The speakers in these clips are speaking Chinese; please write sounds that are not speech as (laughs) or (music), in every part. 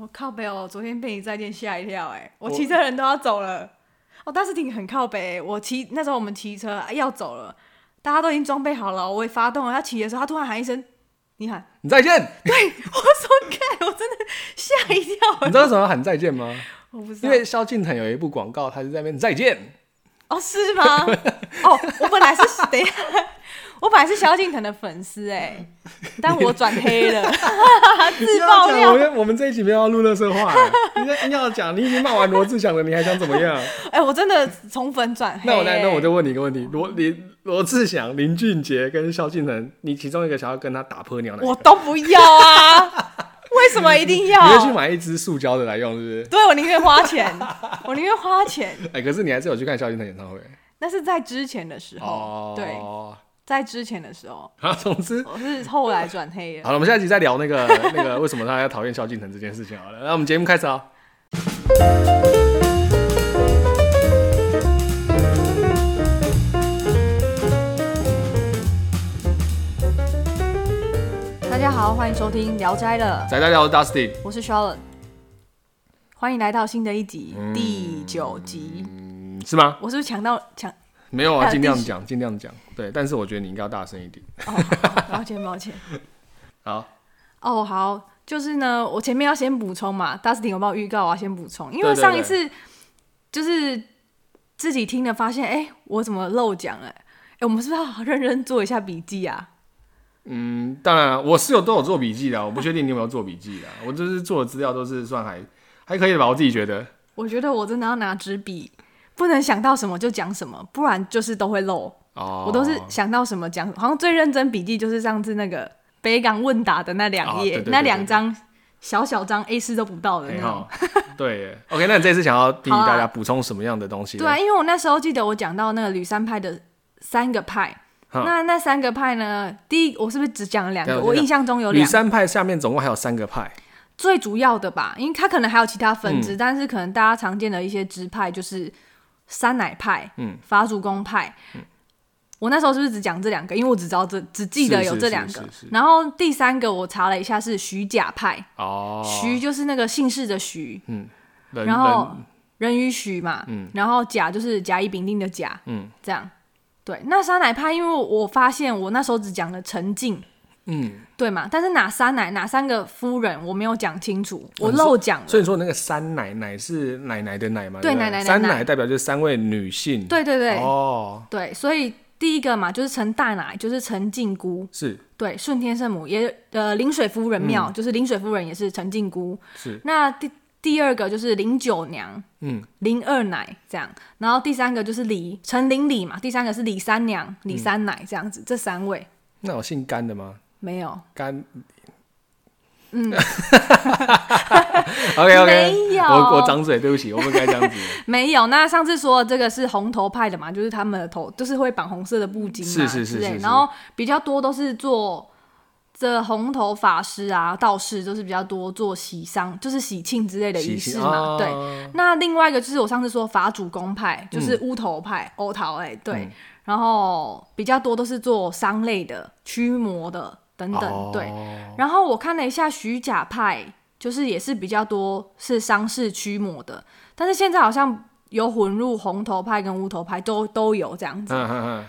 我靠北哦，昨天被你再见吓一跳哎！我骑车人都要走了，哦，但是挺很靠北。我骑那时候我们骑车要走了，大家都已经装备好了，我也发动了，要骑的时候，他突然喊一声：“你喊你再见。”对，我说：“看，我真的吓一跳。(laughs) ”你知道为什么要喊再见吗？我不知道，因为萧敬腾有一部广告，他是在那边再见。哦，是吗？哦，我本来是等一下。我本来是萧敬腾的粉丝哎，(laughs) 但我转黑了，(laughs) 自爆料。我们我们这一集不要录热色话，你要讲，你已经骂完罗志祥了，你还想怎么样？(laughs) 哎，我真的从粉转黑。那我来，那我就问你一个问题：罗林罗志祥、林俊杰跟萧敬腾，你其中一个想要跟他打泼尿，我都不要啊！为什么一定要？你会去买一支塑胶的来用，是不是？对，我宁愿花钱，我宁愿花钱。哎，可是你还是有去看萧敬腾演唱会？那是在之前的时候，对。在之前的时候，(laughs) 啊，总之我是后来转黑的。好了，我们下一集再聊那个 (laughs) 那个为什么他要讨厌萧敬腾这件事情好了。那我们节目开始啊。大家好，欢迎收听《聊斋了》，宅在聊的 Dustin，我是 Charlotte，欢迎来到新的一集，嗯、第九集，是吗？我是不是抢到抢？没有啊，尽量讲，尽量讲。对，但是我觉得你应该要大声一点。哦，抱歉，抱歉。好。哦，好，就是呢，我前面要先补充嘛，Dustin 有没有预告？我要先补充，因为上一次就是自己听了发现，哎，我怎么漏讲了？哎，我们是不是要认真做一下笔记啊？嗯，当然，我室友都有做笔记的，我不确定你有没有做笔记的。我就是做的资料都是算还还可以的吧，我自己觉得。我觉得我真的要拿纸笔。不能想到什么就讲什么，不然就是都会漏。哦，我都是想到什么讲，好像最认真笔记就是上次那个北港问答的那两页，那两张小小张 A 四都不到的那种。对耶，OK，那你这次想要替大家补充什么样的东西？对啊，因为我那时候记得我讲到那个吕山派的三个派，嗯、那那三个派呢，第一我是不是只讲了两个？我印象中有两。吕山派下面总共还有三个派，最主要的吧，因为它可能还有其他分支，嗯、但是可能大家常见的一些支派就是。三奶派，嗯，法主公派，嗯，我那时候是不是只讲这两个？因为我只知道这，只记得有这两个。然后第三个我查了一下是徐甲派，哦，徐就是那个姓氏的徐，嗯，然后人与徐嘛，嗯，然后甲就是甲乙丙丁的甲，嗯，这样，对。那三奶派，因为我发现我那时候只讲了陈进。嗯，对嘛？但是哪三奶哪三个夫人我没有讲清楚，我漏讲了。所以说那个三奶奶是奶奶的奶吗？对，奶奶的奶。三奶代表就是三位女性。对对对。哦。对，所以第一个嘛，就是陈大奶，就是陈靖姑。是。对，顺天圣母也呃临水夫人庙，就是临水夫人也是陈靖姑。是。那第第二个就是林九娘，嗯，林二奶这样，然后第三个就是李陈林李嘛，第三个是李三娘，李三奶这样子，这三位。那有姓甘的吗？没有干，嗯，(laughs) OK OK，没有，我我张嘴，对不起，我不该这样子。(laughs) 没有，那上次说的这个是红头派的嘛，就是他们的头就是会绑红色的布巾嘛，是是是，是，然后比较多都是做这红头法师啊、道士，就是比较多做喜丧，就是喜庆之类的仪式嘛。哦、对，那另外一个就是我上次说法主公派，就是乌头派、欧桃哎，对，嗯、然后比较多都是做丧类的、驱魔的。等等，oh. 对，然后我看了一下徐甲派，就是也是比较多是丧事驱魔的，但是现在好像有混入红头派跟乌头派都都有这样子，嗯嗯嗯，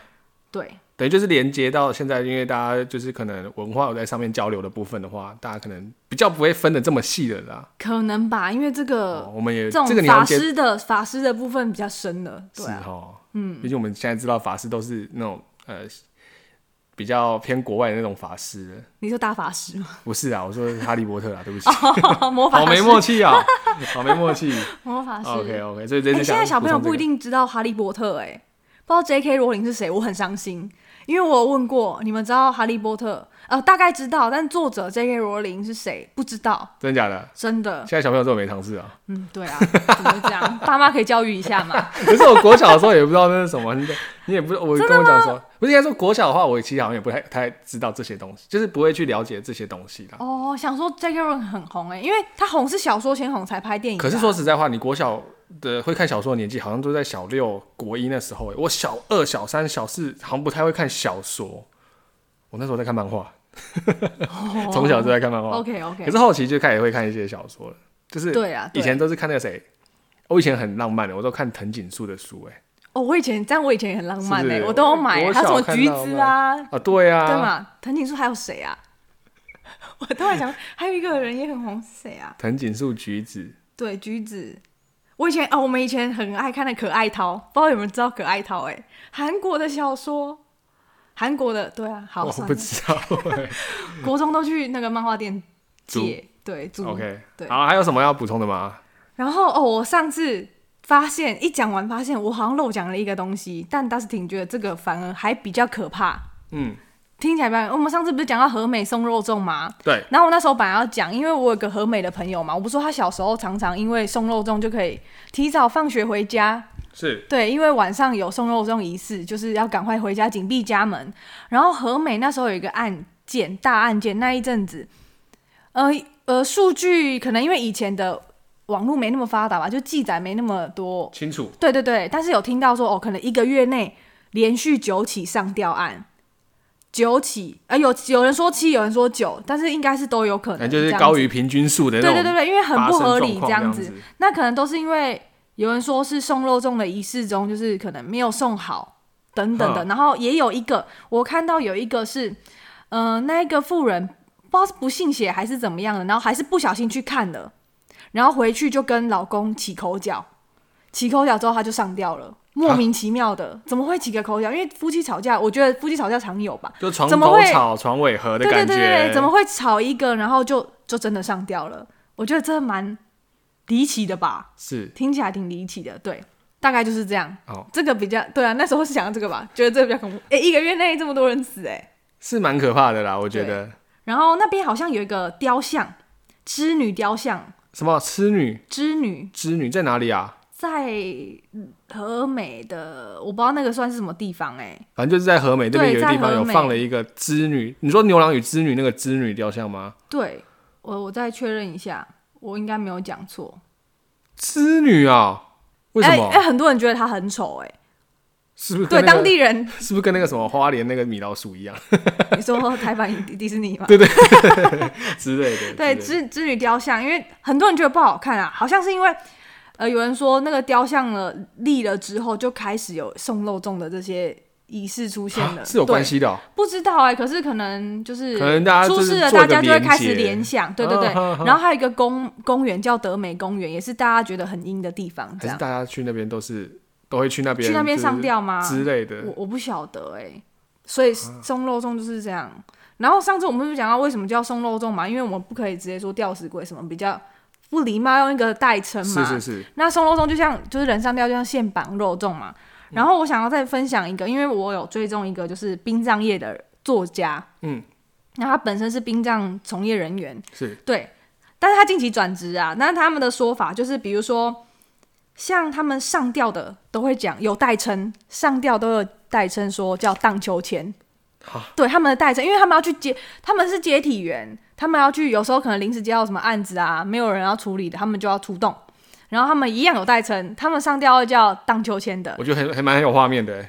对，等于就是连接到现在，因为大家就是可能文化有在上面交流的部分的话，大家可能比较不会分的这么细的啦，可能吧，因为这个、哦、我们也这种法师的法师的部分比较深了，对啊，是哦，嗯，毕竟我们现在知道法师都是那种呃。比较偏国外的那种法师，你说大法师吗？不是啊，我说哈利波特啊，对不起，魔法师，好没默契啊，好没默契，(laughs) 魔法师，OK OK，所以这、欸、现在小朋友不一定知道哈利波特、欸，哎，不知道 J.K. 罗琳是谁，我很伤心，因为我有问过，你们知道哈利波特？呃，大概知道，但作者 J.K. 罗琳是谁？不知道，真的假的？真的。现在小朋友这么没常识啊？嗯，对啊，怎么会这样？爸妈可以教育一下嘛。(laughs) 可是我国小的时候也不知道那是什么，你你也不，我跟我讲说，不是应该说国小的话，我其实好像也不太太知道这些东西，就是不会去了解这些东西的。哦，想说 J.K. 罗琳很红哎、欸，因为他红是小说先红才拍电影。可是说实在话，你国小的会看小说的年纪，好像都在小六、国一那时候、欸。我小二、小三、小四好像不太会看小说，我那时候在看漫画。(laughs) 从小就在看漫画，OK OK。可是后期就开始会看一些小说了。就是对啊，以前都是看那个谁，我以前很浪漫的，我都看藤井树的书，哎。哦，我以前，但我以前也很浪漫哎，是是我都有买，还有什么橘子啊？啊，对啊，对嘛？藤井树还有谁啊？(laughs) 我突然想，还有一个人也很红，是谁啊？藤井树橘子，对，橘子。我以前哦，我们以前很爱看的可爱涛，不知道有没有知道可爱涛？哎，韩国的小说，韩国的，对啊，好，我不知道。(laughs) 国中都去那个漫画店借，对，租。OK，对。好，还有什么要补充的吗？然后哦，我上次。发现一讲完，发现我好像漏讲了一个东西，但倒是挺觉得这个反而还比较可怕。嗯，听起来比较……我们上次不是讲到和美送肉粽吗？对。然后我那时候本来要讲，因为我有个和美的朋友嘛，我不是说他小时候常常因为送肉粽就可以提早放学回家。是。对，因为晚上有送肉粽仪式，就是要赶快回家紧闭家门。然后和美那时候有一个案件，大案件，那一阵子，呃呃，数据可能因为以前的。网络没那么发达吧，就记载没那么多清楚。对对对，但是有听到说哦，可能一个月内连续九起上吊案，九起，呃，有有人说七，有人说九，但是应该是都有可能，就是高于平均数的。对对对对，因为很不合理这样，样子。那可能都是因为有人说是送肉粽的仪式中，就是可能没有送好等等的。然后也有一个，我看到有一个是，嗯、呃，那个妇人不知道是不信邪还是怎么样的，然后还是不小心去看了。然后回去就跟老公起口角，起口角之后他就上吊了，莫名其妙的，啊、怎么会起个口角？因为夫妻吵架，我觉得夫妻吵架常有吧，就床头吵床尾和的感觉。对对对对，怎么会吵一个，然后就就真的上吊了？我觉得这蛮离奇的吧？是，听起来挺离奇的。对，大概就是这样。哦，这个比较对啊，那时候是想到这个吧，觉得这个比较恐怖。哎，一个月内这么多人死，哎，是蛮可怕的啦，我觉得。然后那边好像有一个雕像，织女雕像。什么织女？织女？织女在哪里啊？在和美的，我不知道那个算是什么地方哎、欸。反正就是在和美这边有一个地方有放了一个织女。你说牛郎与织女那个织女雕像吗？对，我我再确认一下，我应该没有讲错。织女啊？为什么？哎、欸欸，很多人觉得她很丑哎、欸。是不是、那个、对当地人是不是跟那个什么花莲那个米老鼠一样？(laughs) 你说台版迪士尼吗？对对 (laughs) 之类的。对织织女雕像，因为很多人觉得不好看啊，好像是因为呃有人说那个雕像了立了之后就开始有送肉粽的这些仪式出现了，是有关系的、哦。不知道哎、欸，可是可能就是可能大家出事了，大家就会开始联想，对对对。然后还有一个公公园叫德美公园，也是大家觉得很阴的地方，这样。大家去那边都是。都会去那边，去那边上吊吗？之类的，我我不晓得哎、欸。所以松肉粽就是这样。啊、然后上次我们不是讲到为什么叫松肉粽嘛？因为我们不可以直接说吊死鬼什么，比较不礼貌，用一个代称嘛。是是是。那松肉粽就像就是人上吊，就像现绑肉粽嘛。然后我想要再分享一个，因为我有追踪一个就是殡葬业的作家，嗯，那他本身是殡葬从业人员，是对，但是他近期转职啊。那他们的说法就是，比如说。像他们上吊的都会讲有代称，上吊都有代称，说叫荡秋千。哈对他们的代称，因为他们要去接，他们是接体员，他们要去，有时候可能临时接到什么案子啊，没有人要处理的，他们就要出动。然后他们一样有代称，他们上吊会叫荡秋千的。我觉得很还蛮有画面的，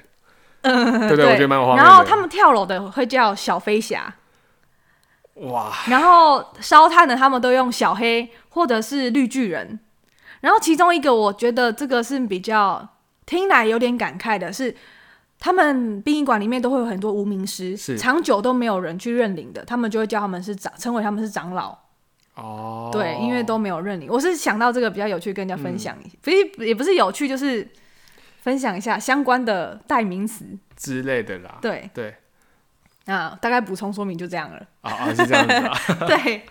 嗯，对，对对，我觉得蛮有画面。然后他们跳楼的会叫小飞侠。哇。然后烧炭的他们都用小黑或者是绿巨人。然后其中一个，我觉得这个是比较听来有点感慨的，是他们殡仪馆里面都会有很多无名尸，是长久都没有人去认领的，他们就会叫他们是长，称为他们是长老。哦，对，因为都没有认领。我是想到这个比较有趣，跟人家分享，所以、嗯、也不是有趣，就是分享一下相关的代名词之类的啦。对对。啊，大概补充说明就这样了。啊啊，是这样子啊。(laughs) (laughs) 对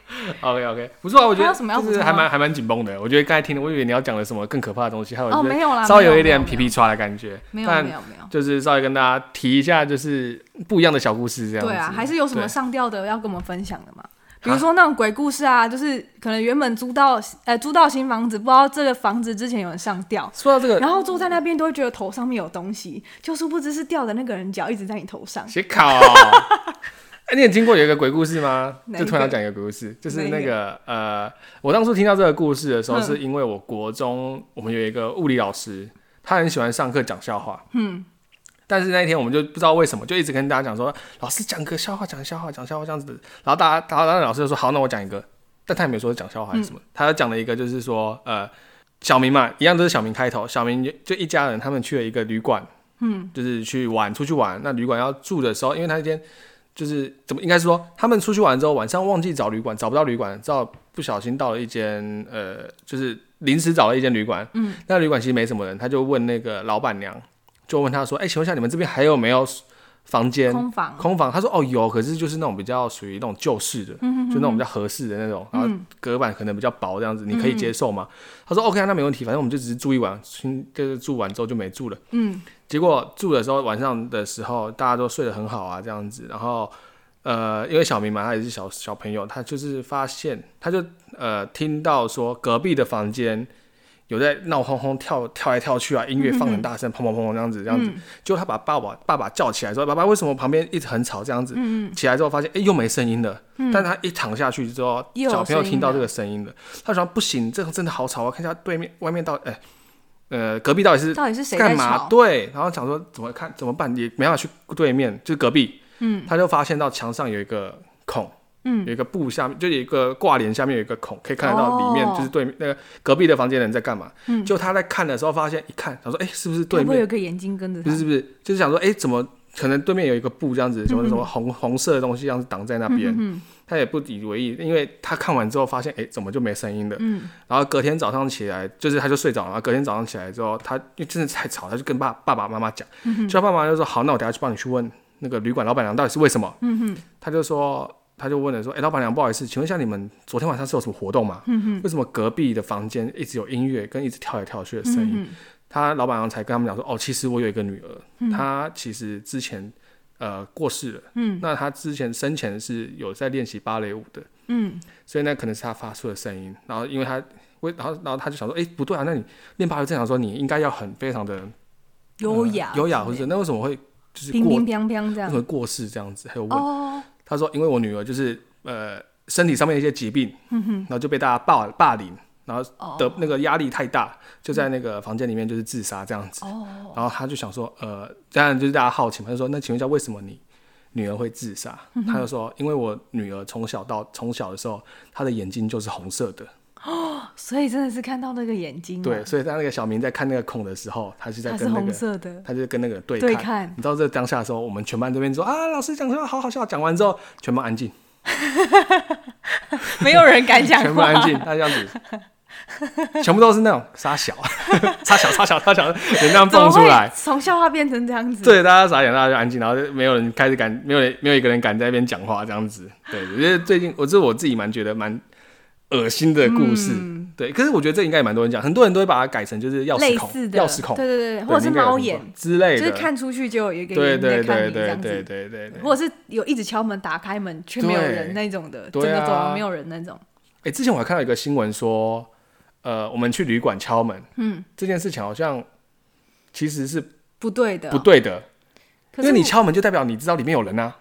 ，OK OK，不错啊，我觉得什么要就是还蛮还蛮紧绷的。我觉得刚才听的，我以为你要讲的什么更可怕的东西，还有哦没有啦，稍微有一点皮皮抓的感觉。没有没有没有，就是稍微跟大家提一下，就是不一样的小故事这样子。对啊，还是有什么上吊的要跟我们分享的吗？比如说那种鬼故事啊，就是可能原本租到呃租到新房子，不知道这个房子之前有人上吊。说到这个，然后住在那边都会觉得头上面有东西，就殊不知是吊的那个人脚一直在你头上。写考。哎，(laughs) 你有听过有一个鬼故事吗？就突然要讲一个鬼故事，就是那个呃，我当初听到这个故事的时候，是因为我国中我们有一个物理老师，他很喜欢上课讲笑话。嗯。但是那一天我们就不知道为什么，就一直跟大家讲说，老师讲个笑话，讲笑话，讲笑话这样子。然后大家，然后老师就说好，那我讲一个。但他也没说讲笑话还是什么，嗯、他讲了一个就是说，呃，小明嘛，一样都是小明开头，小明就一家人他们去了一个旅馆，嗯，就是去玩，出去玩。那旅馆要住的时候，因为他那天就是怎么应该是说，他们出去玩之后晚上忘记找旅馆，找不到旅馆，之后不小心到了一间呃，就是临时找了一间旅馆，嗯，那旅馆其实没什么人，他就问那个老板娘，就问他说，哎、欸，请问一下你们这边还有没有？房间空房，空房。他说：“哦，有，可是就是那种比较属于那种旧式的，嗯、哼哼就那种比较合适的那种，然后隔板可能比较薄，这样子，嗯、你可以接受吗？”他说：“OK，那没问题，反正我们就只是住一晚，就是住完之后就没住了。”嗯，结果住的时候晚上的时候大家都睡得很好啊，这样子。然后呃，因为小明嘛，他也是小小朋友，他就是发现，他就呃听到说隔壁的房间。有在闹哄哄跳跳来跳去啊，音乐放很大声，砰砰砰这样子，这样子，结果他把爸爸爸爸叫起来说：“爸爸，为什么旁边一直很吵？”这样子，起来之后发现，哎，又没声音了。但他一躺下去之后，小朋友听到这个声音了，他说：“不行，这个真的好吵啊！看一下对面外面到底，哎，呃，隔壁到底是到底是谁干嘛？对，然后想说怎么看怎么办，也没办法去对面，就是隔壁。嗯，他就发现到墙上有一个孔。嗯，有一个布下面就有一个挂帘，下面有一个孔，可以看得到里面就是对面那个隔壁的房间人在干嘛。嗯，就他在看的时候，发现一看，他说：“哎，是不是对面会有个眼睛跟着他？”不是不是，就是想说：“哎，怎么可能对面有一个布这样子，什么什么红红色的东西这样子挡在那边？”他也不以为意，因为他看完之后发现：“哎，怎么就没声音了？”嗯，然后隔天早上起来，就是他就睡着了。隔天早上起来之后，他因为真的太吵，他就跟爸爸爸妈妈讲，就爸妈就说：“好，那我等下去帮你去问那个旅馆老板娘到底是为什么。”嗯哼，他就说。他就问了说：“哎、欸，老板娘，不好意思，请问一下，你们昨天晚上是有什么活动吗？嗯、为什么隔壁的房间一直有音乐跟一直跳来跳去的声音？”嗯、他老板娘才跟他们讲说：“哦，其实我有一个女儿，嗯、她其实之前呃过世了。嗯，那她之前生前是有在练习芭蕾舞的。嗯，所以那可能是她发出的声音。然后因为她，然后然后他就想说：哎、欸，不对啊，那你练芭蕾正常说你应该要很非常的优雅，优、呃、雅，或者那为什么会就是乒乒乓乓这样，为什么过世这样子？还有问。哦”他说：“因为我女儿就是呃身体上面一些疾病，然后就被大家霸霸凌，然后的那个压力太大，哦、就在那个房间里面就是自杀这样子。哦、然后他就想说，呃，当然就是大家好奇嘛，他就说：那请问一下，为什么你女儿会自杀？他就说：因为我女儿从小到从小的时候，她的眼睛就是红色的。”哦，(gasps) 所以真的是看到那个眼睛。对，所以在那个小明在看那个孔的时候，他是在跟那个，他就跟那个对看。对看。你知道这当下的时候，我们全班这边说啊，老师讲说好好笑。讲完之后，全班安静，(laughs) 没有人敢讲，全部安静。他这样子，全部都是那种杀小，(laughs) 傻小，傻小，傻小，人这样蹦出来，从笑话变成这样子。对，大家傻眼，大家就安静，然后就没有人开始敢，没有人，没有一个人敢在那边讲话，这样子。对，我觉得最近，我这我自己蛮觉得蛮。恶心的故事，嗯、对，可是我觉得这应该也蛮多人讲，很多人都会把它改成就是钥匙孔，钥匙孔，对对对，或者是猫眼之类的，就是看出去就有一个人在看你这样子，对对对对。对，或者是有一直敲门打开门却没有人那种的，整个走廊没有人那种。哎、欸，之前我还看到一个新闻说，呃，我们去旅馆敲门，嗯，这件事情好像其实是不对的，不对的，因为你敲门就代表你知道里面有人啊。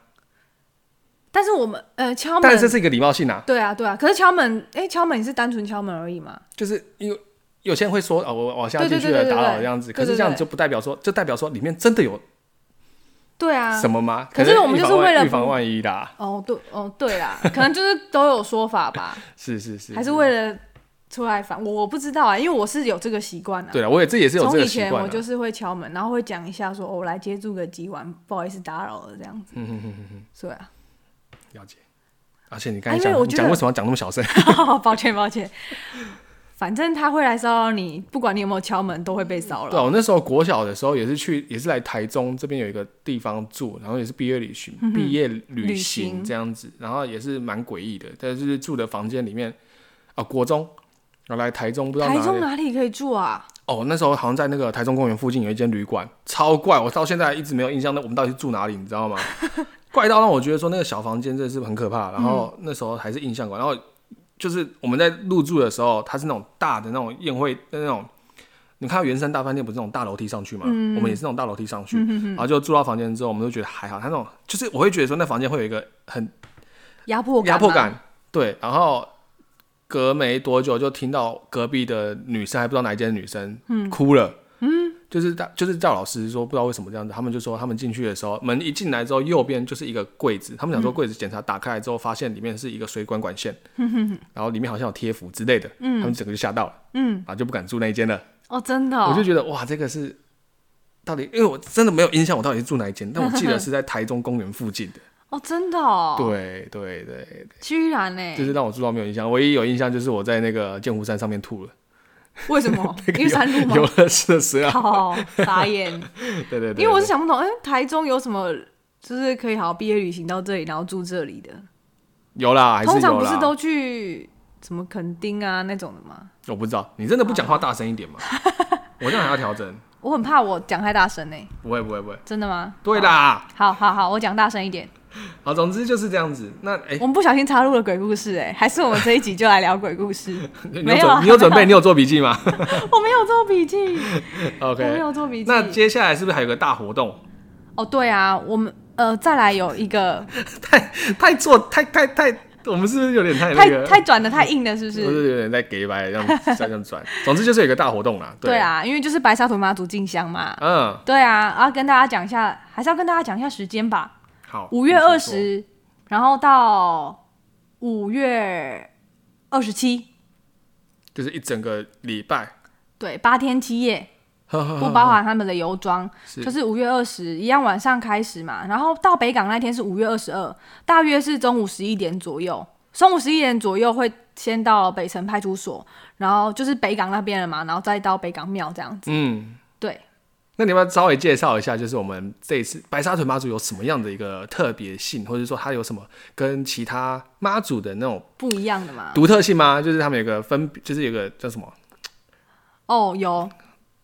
但是我们呃敲门，但是这是一个礼貌性啊。对啊，对啊。可是敲门，哎、欸，敲门你是单纯敲门而已嘛？就是因为有些人会说，哦，我我现在进去了，打扰这样子。可是这样子就不代表说，就代表说里面真的有，对啊，什么吗？可是我们就是为了预防万一的、啊。哦，对，哦，对啦，可能就是都有说法吧。(laughs) 是是是，还是为了出来反我我不知道啊，因为我是有这个习惯的。对啊，我也这也是有这个习惯。从以前我就是会敲门，然后会讲一下说，哦，我来接住个几晚，不好意思打扰了这样子。嗯哼哼哼哼，对啊，了解。而且你刚才讲，你讲为什么要讲那么小声？(laughs) 抱歉抱歉，反正他会来骚扰你，不管你有没有敲门，都会被骚扰。对，我那时候国小的时候也是去，也是来台中这边有一个地方住，然后也是毕业旅行，毕、嗯、业旅行这样子，然后也是蛮诡异的。但是住的房间里面啊，国中，然后来台中不知道台中哪里可以住啊？哦，那时候好像在那个台中公园附近有一间旅馆，超怪，我到现在一直没有印象，那我们到底是住哪里？你知道吗？怪到让我觉得说那个小房间真的是很可怕，然后那时候还是印象馆，然后就是我们在入住的时候，它是那种大的那种宴会那种，你看到圆山大饭店不是那种大楼梯上去吗？嗯、我们也是那种大楼梯上去，嗯、哼哼然后就住到房间之后，我们都觉得还好，它那种就是我会觉得说那房间会有一个很压迫压迫感，对，然后隔没多久就听到隔壁的女生还不知道哪一间女生哭了，嗯，就是大就是赵老师说不知道为什么这样子，他们就说他们进去的时候，门一进来之后，右边就是一个柜子，他们想说柜子检查打开来之后，发现里面是一个水管管线，嗯、然后里面好像有贴符之类的，嗯，他们整个就吓到了，嗯，啊就不敢住那一间了。哦，真的、哦，我就觉得哇，这个是到底，因为我真的没有印象我到底是住哪一间，但我记得是在台中公园附近的。(laughs) 哦，真的哦。对对对，对，居然呢，就是让我住到没有印象，唯一有印象就是我在那个剑湖山上面吐了。(laughs) 为什么？(laughs) 因为山路吗？游乐设施啊！好，傻眼。(laughs) 对，对对对。因为我是想不懂，哎、欸，台中有什么就是可以好好毕业旅行到这里，然后住这里的？有啦，还是有啦。通常不是都去什么垦丁啊那种的吗？我不知道，你真的不讲话大声一点吗？我这样还要调整。我很怕我讲太大声呢、欸。不会不会不会。真的吗？对啦。好好好，我讲大声一点。(laughs) 好，总之就是这样子。那哎，欸、我们不小心插入了鬼故事，哎，还是我们这一集就来聊鬼故事？(laughs) 没有，你有准备？(laughs) 你有做笔记吗？我没有做笔记。OK，我没有做笔记。那接下来是不是还有个大活动？哦，对啊，我们呃再来有一个太太做太太太，我们是不是有点太那个太太转的太硬了？是不是？不是有点在给白这样这样转。总之就是有一个大活动啦。对，对啊，因为就是白沙屯妈祖进香嘛。嗯，对啊，然后跟大家讲一下，还是要跟大家讲一下时间吧。好，五月二十。然后到五月二十七，就是一整个礼拜，对，八天七夜，不包含他们的游庄，就是五月二十一样晚上开始嘛。然后到北港那天是五月二十二，大约是中午十一点左右。中午十一点左右会先到北城派出所，然后就是北港那边了嘛，然后再到北港庙这样子。嗯，对。那你要稍微介绍一下，就是我们这一次白沙屯妈祖有什么样的一个特别性，或者说它有什么跟其他妈祖的那种不一样的吗？独特性吗？就是他们有个分，就是有个叫什么？哦，有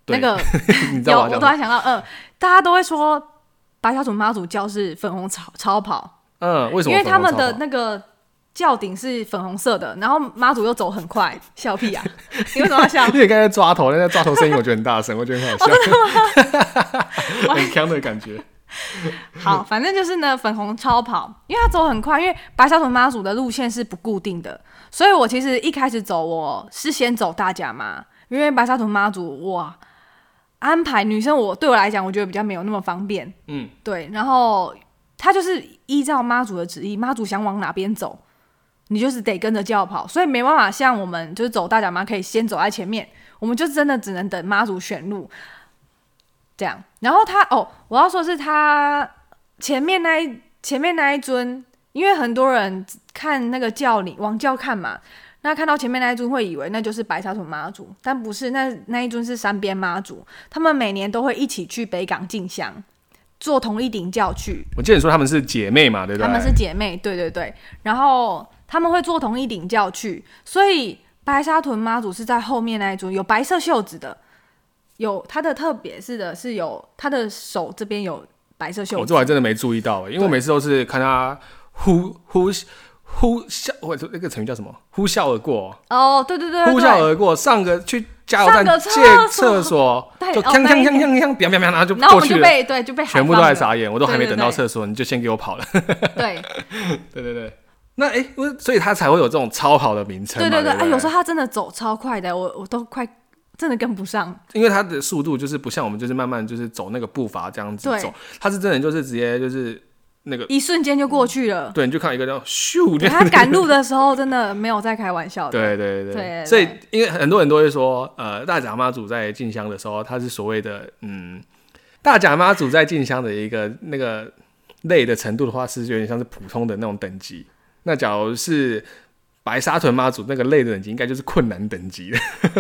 那个 (laughs) 你知道我，我突然想到，嗯、呃，大家都会说白沙屯妈祖教是粉红超超跑，嗯，为什么？因为他们的那个。轿顶是粉红色的，然后妈祖又走很快，笑屁啊！(laughs) 你为什么要笑？因为刚才抓头，那个抓头声音我觉得很大声，我觉得很好笑，哦、(laughs) 很强的感觉。好，反正就是呢，粉红超跑，因为它走很快，因为白沙屯妈祖的路线是不固定的，所以我其实一开始走我是先走大甲妈，因为白沙屯妈祖哇安排女生我对我来讲，我觉得比较没有那么方便。嗯，对，然后他就是依照妈祖的旨意，妈祖想往哪边走。你就是得跟着轿跑，所以没办法像我们就是走大甲妈可以先走在前面，我们就真的只能等妈祖选路这样。然后他哦，我要说是他前面那一前面那一尊，因为很多人看那个轿里往轿看嘛，那看到前面那一尊会以为那就是白沙屯妈祖，但不是，那那一尊是三边妈祖，他们每年都会一起去北港进香，坐同一顶轿去。我记得你说他们是姐妹嘛，对不对？他们是姐妹，对对对，然后。他们会坐同一顶轿去，所以白沙屯妈祖是在后面那一组，有白色袖子的，有它的特别是的，是有他的手这边有白色袖子。我、哦、这我还真的没注意到，因为我每次都是看他呼呼呼啸，或者那个成语叫什么？呼啸而过。哦，对对对，对，呼啸而过，上个去加油站借厕所，就锵锵锵锵锵，砰砰砰，然后就过去了。被对就被全部都在傻眼，我都还没等到厕所，你就先给我跑了。对对对对。那哎，我、欸、所以他才会有这种超好的名称。对对对，哎、欸，有时候他真的走超快的，我我都快真的跟不上。因为他的速度就是不像我们，就是慢慢就是走那个步伐这样子走，他是真的就是直接就是那个一瞬间就过去了。对，你就看一个叫咻，他赶路的时候真的没有在开玩笑的。对对对对，对所以因为很多人都会说，呃，大甲妈祖在进香的时候，他是所谓的嗯，大甲妈祖在进香的一个那个累的程度的话，是有点像是普通的那种等级。那假如是白沙屯妈祖那个累的等级，应该就是困难等级的，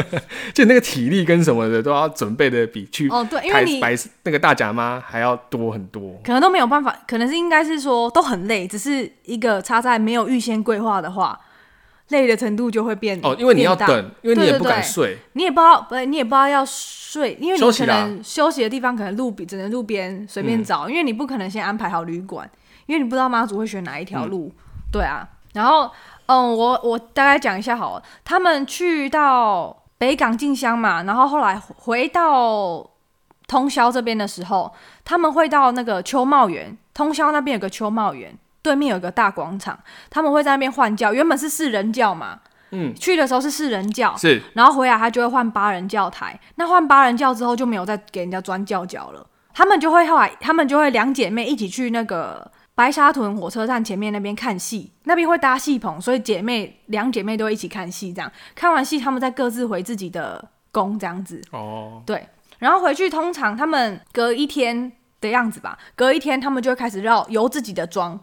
(laughs) 就那个体力跟什么的都要准备的比去哦，对，因为你白那个大甲妈还要多很多，可能都没有办法，可能是应该是说都很累，只是一个差在没有预先规划的话，累的程度就会变哦，因为你要等，因为你也不敢睡，你也不知道，不，你也不知道要睡，因为你可能休息的地方可能路边只能路边随便找，嗯、因为你不可能先安排好旅馆，因为你不知道妈祖会选哪一条路。嗯对啊，然后嗯，我我大概讲一下好了。他们去到北港进香嘛，然后后来回到通宵这边的时候，他们会到那个秋茂园。通宵那边有个秋茂园，对面有个大广场，他们会在那边换教。原本是四人教嘛，嗯，去的时候是四人教，是，然后回来他就会换八人教台。那换八人教之后就没有再给人家钻教脚了。他们就会后来，他们就会两姐妹一起去那个白沙屯火车站前面那边看戏，那边会搭戏棚，所以姐妹两姐妹都会一起看戏。这样看完戏，他们再各自回自己的宫，这样子。哦，对，然后回去通常他们隔一天的样子吧，隔一天他们就会开始绕游自己的庄。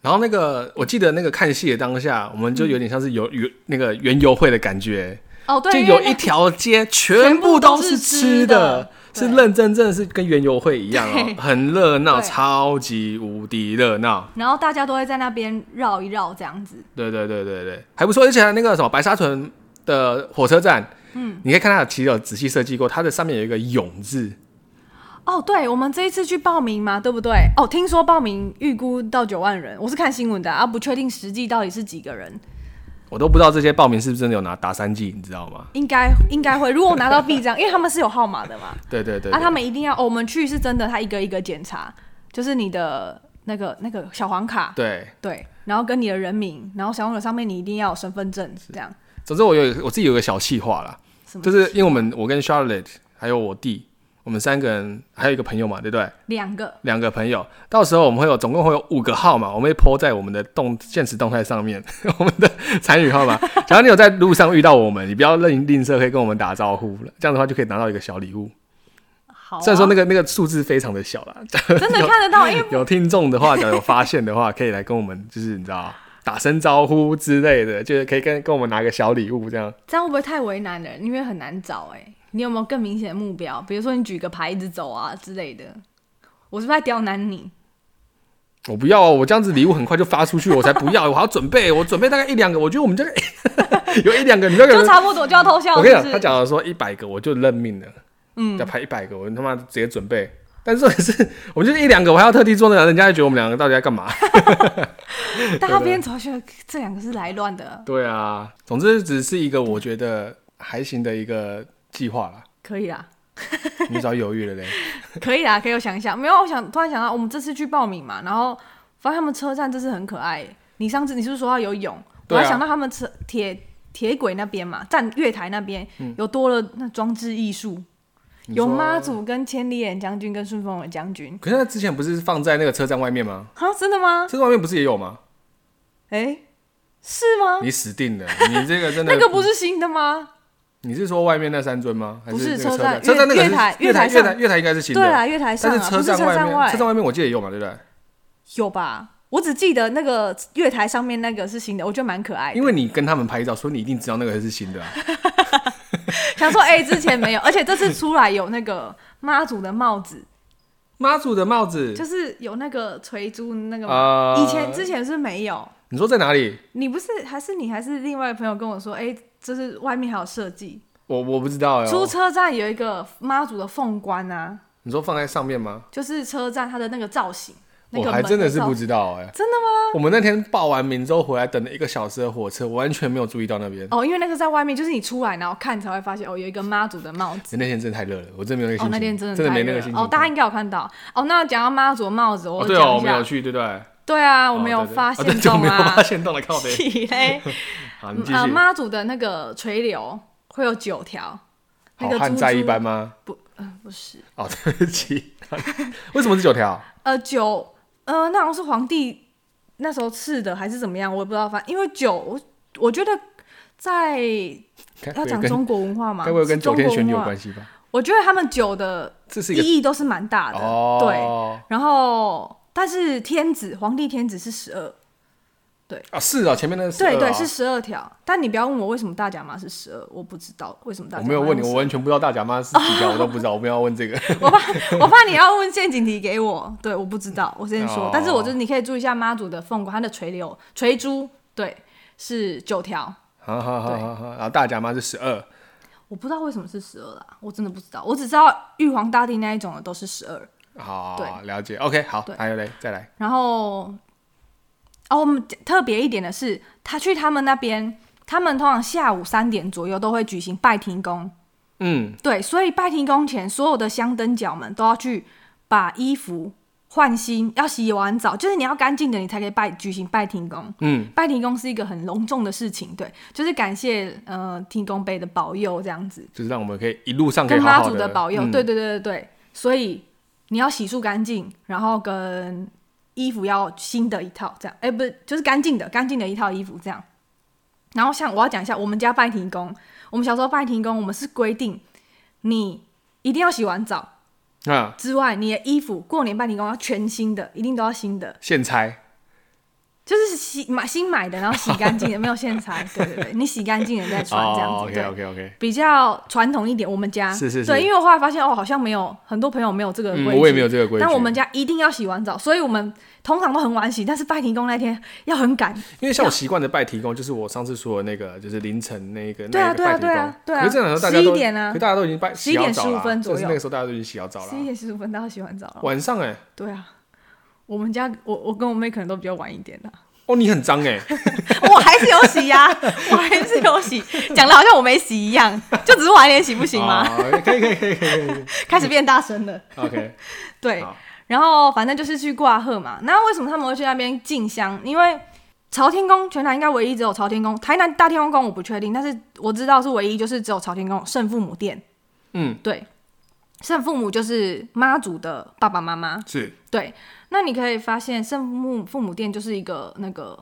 然后那个，我记得那个看戏的当下，我们就有点像是游游、嗯、那个园游会的感觉。哦，对，就有一条街全部都是吃的，是认真真的是跟园游会一样哦，很热闹，超级无敌热闹。然后大家都会在那边绕一绕这样子。对对对对对，还不错。而且那个什么白沙屯的火车站，嗯，你可以看它其实有仔细设计过，它的上面有一个“永”字。哦，对，我们这一次去报名嘛，对不对？哦，听说报名预估到九万人，我是看新闻的啊，不确定实际到底是几个人。我都不知道这些报名是不是真的有拿打三剂，你知道吗？应该应该会，如果我拿到 B 章，因为他们是有号码的嘛。对对对，对。啊，他们一定要，哦，我们去是真的，他一个一个检查，就是你的那个那个小黄卡，对对，然后跟你的人名，然后小黄卡上面你一定要有身份证，这样。总之，我有我自己有个小计划啦，就是因为我们我跟 Charlotte 还有我弟。我们三个人还有一个朋友嘛，对不对？两个，两个朋友。到时候我们会有总共会有五个号码，我们会 po 在我们的动现实动态上面，(laughs) 我们的参与号码。假如你有在路上遇到我们，你不要吝吝啬，可以跟我们打招呼了。这样的话就可以拿到一个小礼物。好、啊，虽然说那个那个数字非常的小啦，(laughs) 真的看得到。因为有听众的话，假如有发现的话，可以来跟我们，就是你知道打声招呼之类的，就是可以跟跟我们拿个小礼物这样。这样会不会太为难了？因为很难找哎、欸。你有没有更明显的目标？比如说你举个牌子走啊之类的。我是不是在刁难你？我不要哦，我这样子礼物很快就发出去，我才不要，我还要准备，我准备大概一两个。我觉得我们这个 (laughs) 有一两个，你就就差不多就要偷笑。我跟你讲，他讲了说一百个，我就认命了。嗯，要拍一百个，我他妈直接准备。但是是，我就是一两个，我还要特地做那个，人家就觉得我们两个到底在干嘛？大家边走觉得这两个是来乱的。对啊，总之只是一个我觉得。还行的一个计划啦，可以啊。你早犹豫了嘞？(laughs) 可以啊，可以我想一下。没有，我想突然想到，我们这次去报名嘛，然后发现他们车站真是很可爱。你上次你是不是说要游泳？我还想到他们车铁铁轨那边嘛，站月台那边、嗯、有多了那装置艺术，有妈祖跟千里眼将军跟顺风耳将军。可是他之前不是放在那个车站外面吗？啊，真的吗？车站外面不是也有吗？哎、欸，是吗？你死定了！你这个真的 (laughs) 那个不是新的吗？你是说外面那三尊吗？还是车站？车站那个月台月台月台月台应该是新的。对啊，月台上。但是车站外面，车站外面我记得也有嘛，对不对？有吧？我只记得那个月台上面那个是新的，我觉得蛮可爱的。因为你跟他们拍照，所以你一定知道那个是新的。(laughs) 想说，哎，之前没有，而且这次出来有那个妈祖的帽子。妈祖的帽子就是有那个垂珠那个，以前之前是没有。你说在哪里？你不是还是你还是另外朋友跟我说，哎。就是外面还有设计，我我不知道哎。出车站有一个妈祖的凤冠啊，你说放在上面吗？就是车站它的那个造型，我还真的是不知道哎。真的吗？我们那天报完名之后回来，等了一个小时的火车，我完全没有注意到那边。哦，因为那个在外面，就是你出来然后看才会发现，哦，有一个妈祖的帽子。那天真的太热了，我真的没有那个心情。哦，那天真的真的没那个心情。哦，大家应该有看到。哦，那讲到妈祖的帽子，我对哦，我没有去，对不对？对啊，我没有发现动啊。发现动了，靠北。(laughs) 好，你继续。呃，妈祖的那个垂柳会有九条，那个汉在一般吗？不，嗯，不是。哦，(laughs) 对不起。为什么是九条？呃，九，呃，那好像是皇帝那时候赐的，还是怎么样？我也不知道。反正因为九，我我觉得在要讲中国文化嘛，该不会跟九天玄女有关系吧？我觉得他们九的意义都是蛮大的。对，然后。但是天子皇帝天子是十二，对啊，是啊，前面那个对对是十二条。但你不要问我为什么大甲妈是十二，我不知道为什么大甲。我没有问你，我完全不知道大甲妈是几条，我都不知道。我不要问这个，(laughs) 我怕我怕你要问陷阱题给我。对，我不知道，我先说。但是我就是你可以注意一下妈祖的凤冠，它的垂柳垂珠，对，是九条。好好好好好，然后大甲妈是十二。我不知道为什么是十二啦，我真的不知道。我只知道玉皇大帝那一种的都是十二。好，对，了解。OK，好，还有嘞，再来。然后，哦，我们特别一点的是，他去他们那边，他们通常下午三点左右都会举行拜天公。嗯，对，所以拜天公前，所有的香灯脚们都要去把衣服换新，要洗完澡，就是你要干净的，你才可以拜举行拜天公。嗯，拜天公是一个很隆重的事情，对，就是感谢呃天公伯的保佑，这样子，就是让我们可以一路上跟妈祖的保佑，嗯、对对对对对，所以你要洗漱干净，然后跟衣服要新的一套，这样，哎、欸，不是，就是干净的，干净的一套衣服这样。然后像我要讲一下，我们家拜天公，我们小时候拜天公，我们是规定你一定要洗完澡。啊！之外，你的衣服过年拜天公要全新的，一定都要新的。现拆，就是洗买新买的，然后洗干净的，没有现拆。(laughs) 对对对，你洗干净了再穿这样子。Oh, OK OK OK。比较传统一点，我们家是是是。对，因为我后来发现哦，好像没有很多朋友没有这个规矩，嗯，我也没有这个规矩。但我们家一定要洗完澡，所以我们。通常都很晚洗，但是拜天公那天要很赶。因为像我习惯的拜天公，就是我上次说的那个，就是凌晨那个对啊那个拜天公。对啊对啊。可是这大家都，十一点啊，可大家都已经拜十一点十五分左右，就是那个时候大家都已经洗好澡了。十一点十五分大家洗完澡了。晚上哎、欸。对啊，我们家我我跟我妹可能都比较晚一点的。哦，你很脏哎、欸。(laughs) 我还是有洗呀、啊，(laughs) 我还是有洗，讲的好像我没洗一样，就只是晚一点洗不行吗？可以可以可以可以。(laughs) 开始变大声了。OK。对。然后反正就是去挂贺嘛。那为什么他们会去那边进香？因为朝天宫全台应该唯一只有朝天宫，台南大天宫宫我不确定，但是我知道是唯一，就是只有朝天宫圣父母殿。嗯，对，圣父母就是妈祖的爸爸妈妈。是。对，那你可以发现圣母父母殿就是一个那个，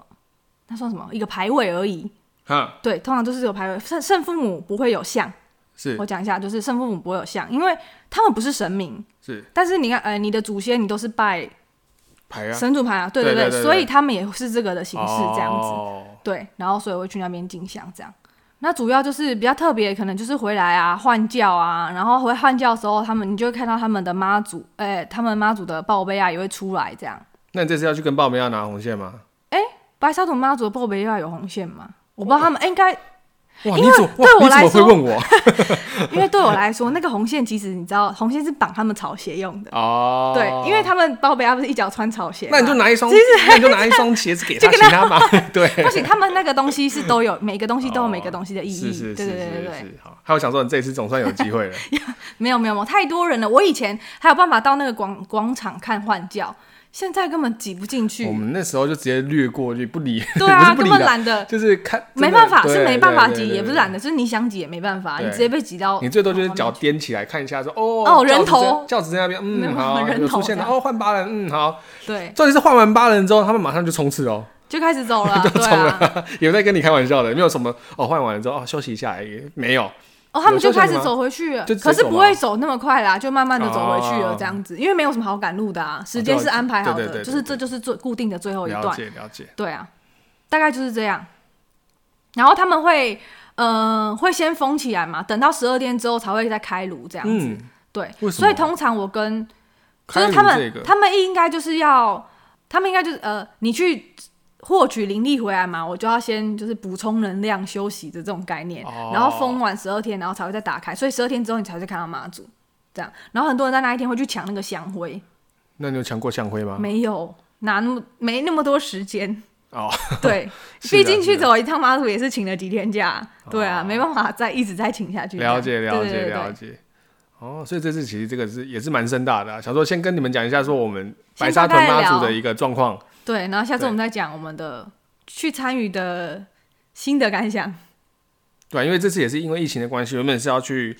那算什么？一个牌位而已。哈。对，通常都是有牌位，圣圣父母不会有像。是我讲一下，就是圣父母不会有像，因为他们不是神明。是，但是你看，呃，你的祖先你都是拜牌啊，神主牌啊，对对对，所以他们也是这个的形式这样子，哦、对，然后所以我会去那边进香这样。那主要就是比较特别，可能就是回来啊换教啊，然后回换教的时候，他们你就会看到他们的妈祖，哎、欸，他们妈祖的报备啊也会出来这样。那你这次要去跟报备要拿红线吗？哎、欸，白沙屯妈祖的报备要有红线吗？我不知道他们应该。哇，因为对我来说，会问我 (laughs) 因为对我来说，那个红线其实你知道，红线是绑他们草鞋用的哦。对，因为他们包北亚不是一脚穿草鞋，那你就拿一双，其实那你就拿一双鞋子给他，(laughs) 给他嘛。(laughs) 对，不行，他们那个东西是都有，每个东西都有每个东西的意义。是是是是是。好，还有想说，你这一次总算有机会了。没有没有没有，太多人了。我以前还有办法到那个广广场看换轿。现在根本挤不进去。我们那时候就直接略过，就不理。对啊，(laughs) 根本懒得，就是看，没办法，是没办法挤，也不是懒得，就是你想挤也没办法，你直接被挤到。你最多就是脚踮起来看一下，说哦哦，人头，轿子在那边，嗯，好，有出现了，哦，换八人，嗯，好。对，重点是换完八人之后，他们马上就冲刺哦，就开始走了，(laughs) 就冲了，(laughs) 有在跟你开玩笑的，没有什么哦，换完了之后哦，休息一下，也没有。哦，他们就开始走回去了，可是不会走那么快啦，就慢慢的走回去了，这样子，因为没有什么好赶路的啊，时间是安排好的，就是这就是最固定的最后一段。了解了解。对啊，大概就是这样。然后他们会，嗯，会先封起来嘛，等到十二点之后才会再开炉这样子。对，所以通常我跟，就是他们，他们应该就是要，他们应该就是呃，你去。获取灵力回来嘛，我就要先就是补充能量、休息的这种概念，哦、然后封完十二天，然后才会再打开，所以十二天之后你才会看到妈祖这样。然后很多人在那一天会去抢那个香灰。那你有抢过香灰吗？没有，哪那么没那么多时间哦。(laughs) 对，(laughs) 毕竟去走一趟妈祖也是请了几天假，对啊，没办法再一直再请下去。了解了解了解。哦，所以这次其实这个是也是蛮盛大的、啊，想说先跟你们讲一下，说我们白沙屯妈祖的一个状况。对，然后下次我们再讲我们的去参与的心得感想。对，因为这次也是因为疫情的关系，原本是要去，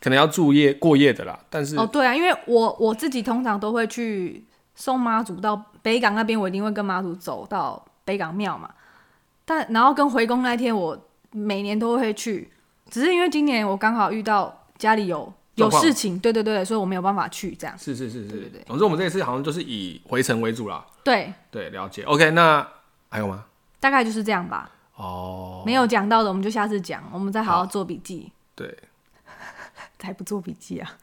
可能要住夜过夜的啦。但是哦，对啊，因为我我自己通常都会去送妈祖到北港那边，我一定会跟妈祖走到北港庙嘛。但然后跟回宫那天，我每年都会去，只是因为今年我刚好遇到家里有有事情，对对对，所以我没有办法去这样。是是是是，对对对。总之我们这一次好像就是以回程为主啦。对对，了解。OK，那还有吗？大概就是这样吧。哦，没有讲到的，我们就下次讲。我们再好好做笔记。对，(laughs) 才不做笔记啊？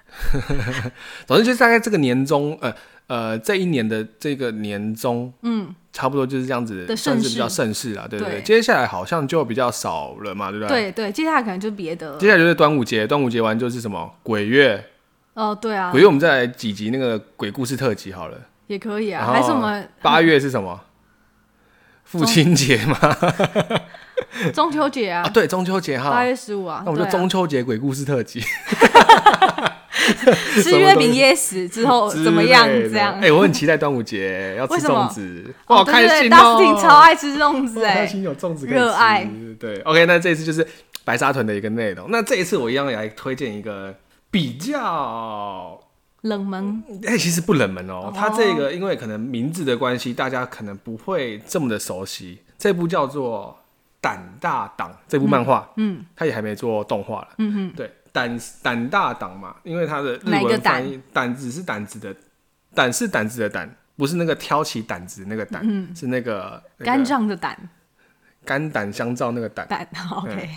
(laughs) 总之就是大概这个年终，呃呃，这一年的这个年终，嗯，差不多就是这样子的，算是比较盛世啊，对不对？接下来好像就比较少了嘛，对不对？对对，接下来可能就别的。接下来就是端午节，端午节完就是什么鬼月？哦，对啊，鬼月我们再来几集那个鬼故事特辑好了。也可以啊，还是我们八月是什么？父亲节吗？(laughs) (laughs) 中秋节啊，对，中秋节哈，八月十五啊，那我们就中秋节鬼故事特辑。(laughs) 吃月饼噎死之后怎么样？这样？哎、欸，我很期待端午节 (laughs) 要吃粽子，我好开心哦！大斯汀超爱吃粽子，哎，开心有粽子可以吃，热爱。对，OK，那这一次就是白沙屯的一个内容。那这一次我一样来推荐一个比较冷门，哎、欸，其实不冷门哦。它这个因为可能名字的关系，大家可能不会这么的熟悉。这部叫做《胆大党》这部漫画，嗯，他也还没做动画了，嗯哼，对。胆胆大党嘛，因为他的日文翻译，胆子是胆子的，胆是胆子的胆，不是那个挑起胆子那个胆，嗯、是那个肝脏的胆，肝胆相照那个胆。胆，OK。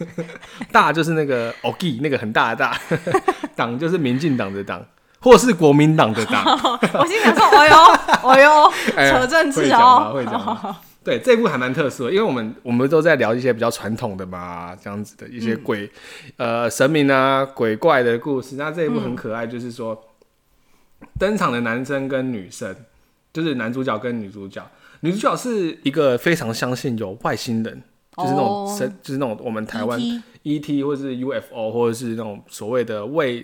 (laughs) 大就是那个 OK，那个很大的大，(laughs) 党就是民进党的党，或是国民党的党。(laughs) 我心想说，哎呦，哎呦，扯政治哦。对，这部还蛮特殊的，因为我们我们都在聊一些比较传统的嘛，这样子的一些鬼、嗯、呃神明啊鬼怪的故事。那这一部很可爱，就是说、嗯、登场的男生跟女生，就是男主角跟女主角。女主角是一个非常相信有外星人，就是那种神，哦、就是那种我们台湾 ET, 或者是 UFO 或者是那种所谓的未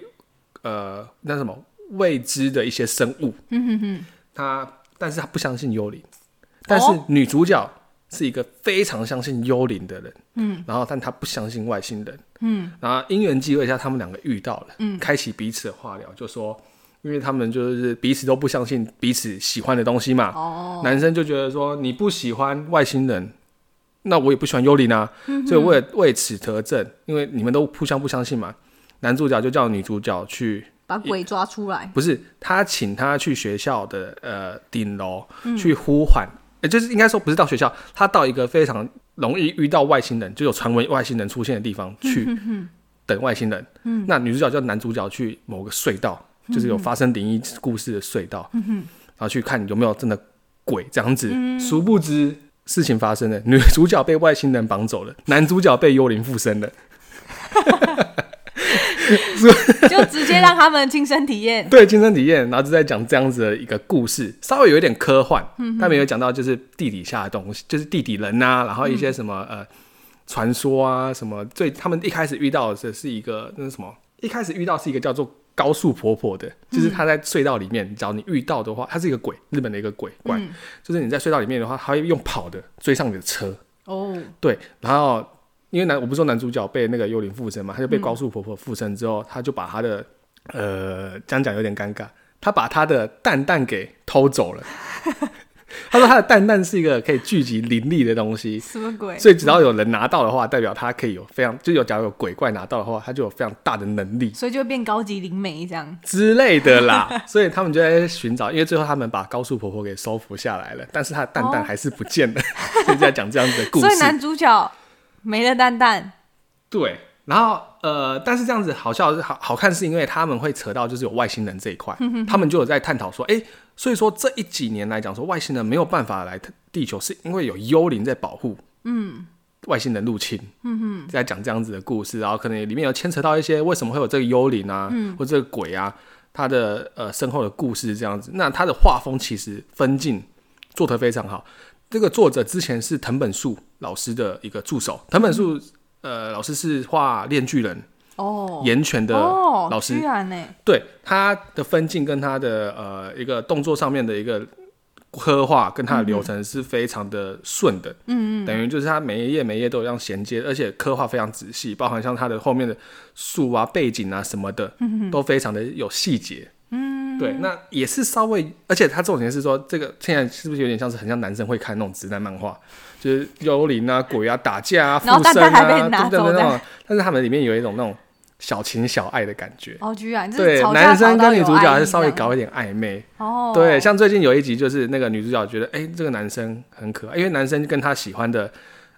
呃那什么未知的一些生物。嗯哼哼，他但是他不相信幽灵。但是女主角是一个非常相信幽灵的人，嗯，然后但她不相信外星人，嗯，然后因缘际会下，他们两个遇到了，嗯，开启彼此的话聊，就说，因为他们就是彼此都不相信彼此喜欢的东西嘛，哦，男生就觉得说你不喜欢外星人，那我也不喜欢幽灵啊，嗯，所以为了为此得证，因为你们都互相不相信嘛，男主角就叫女主角去把鬼抓出来，不是他请他去学校的呃顶楼去呼唤。也就是应该说，不是到学校，他到一个非常容易遇到外星人，就有传闻外星人出现的地方去 (laughs) 等外星人。嗯，那女主角叫男主角去某个隧道，嗯、就是有发生灵异故事的隧道，嗯、然后去看有没有真的鬼这样子。嗯、殊不知事情发生了，女主角被外星人绑走了，男主角被幽灵附身了。(laughs) (laughs) 就直接让他们亲身体验，对，亲身体验，然后就在讲这样子的一个故事，稍微有一点科幻，嗯，他没有讲到就是地底下的东西，就是地底人啊，然后一些什么、嗯、呃传说啊什么，最他们一开始遇到的是一个那是什么？一开始遇到是一个叫做高速婆婆的，就是他在隧道里面，只要你遇到的话，他是一个鬼，日本的一个鬼怪，嗯、就是你在隧道里面的话，他会用跑的追上你的车，哦，对，然后。因为男，我不是说男主角被那个幽灵附身嘛，他就被高树婆婆附身之后，嗯、他就把他的，呃，这样讲有点尴尬，他把他的蛋蛋给偷走了。(laughs) 他说他的蛋蛋是一个可以聚集灵力的东西，什么鬼？所以只要有人拿到的话，代表他可以有非常，就有假如有鬼怪拿到的话，他就有非常大的能力，所以就会变高级灵媒这样之类的啦。所以他们就在寻找，因为最后他们把高树婆婆给收服下来了，但是他的蛋蛋还是不见了，哦、所以在讲这样子的故事。所以男主角。没了蛋蛋，对，然后呃，但是这样子好笑是好好看，是因为他们会扯到就是有外星人这一块，(laughs) 他们就有在探讨说，哎，所以说这一几年来讲说外星人没有办法来地球，是因为有幽灵在保护，嗯，外星人入侵，嗯哼，在讲这样子的故事，然后可能里面有牵扯到一些为什么会有这个幽灵啊，嗯、或者这个鬼啊，他的呃身后的故事这样子，那他的画风其实分镜做得非常好。这个作者之前是藤本树老师的一个助手，藤本树、嗯、呃老师是画《链锯人》哦，岩泉的老师，哦、对他的分镜跟他的呃一个动作上面的一个刻画，跟他的流程是非常的顺的，嗯嗯，等于就是他每一页每一页都有这样衔接，而且刻画非常仔细，包含像他的后面的树啊、背景啊什么的，嗯嗯，都非常的有细节。对，那也是稍微，而且他重点是说，这个现在是不是有点像是很像男生会看那种直男漫画，就是幽灵啊、鬼啊、打架啊、附身啊，等等那种。但是他们里面有一种那种小情小爱的感觉。哦，居然对，男生跟女主角还是稍微搞一点暧昧。哦，对，像最近有一集，就是那个女主角觉得，哎，这个男生很可爱，因为男生跟他喜欢的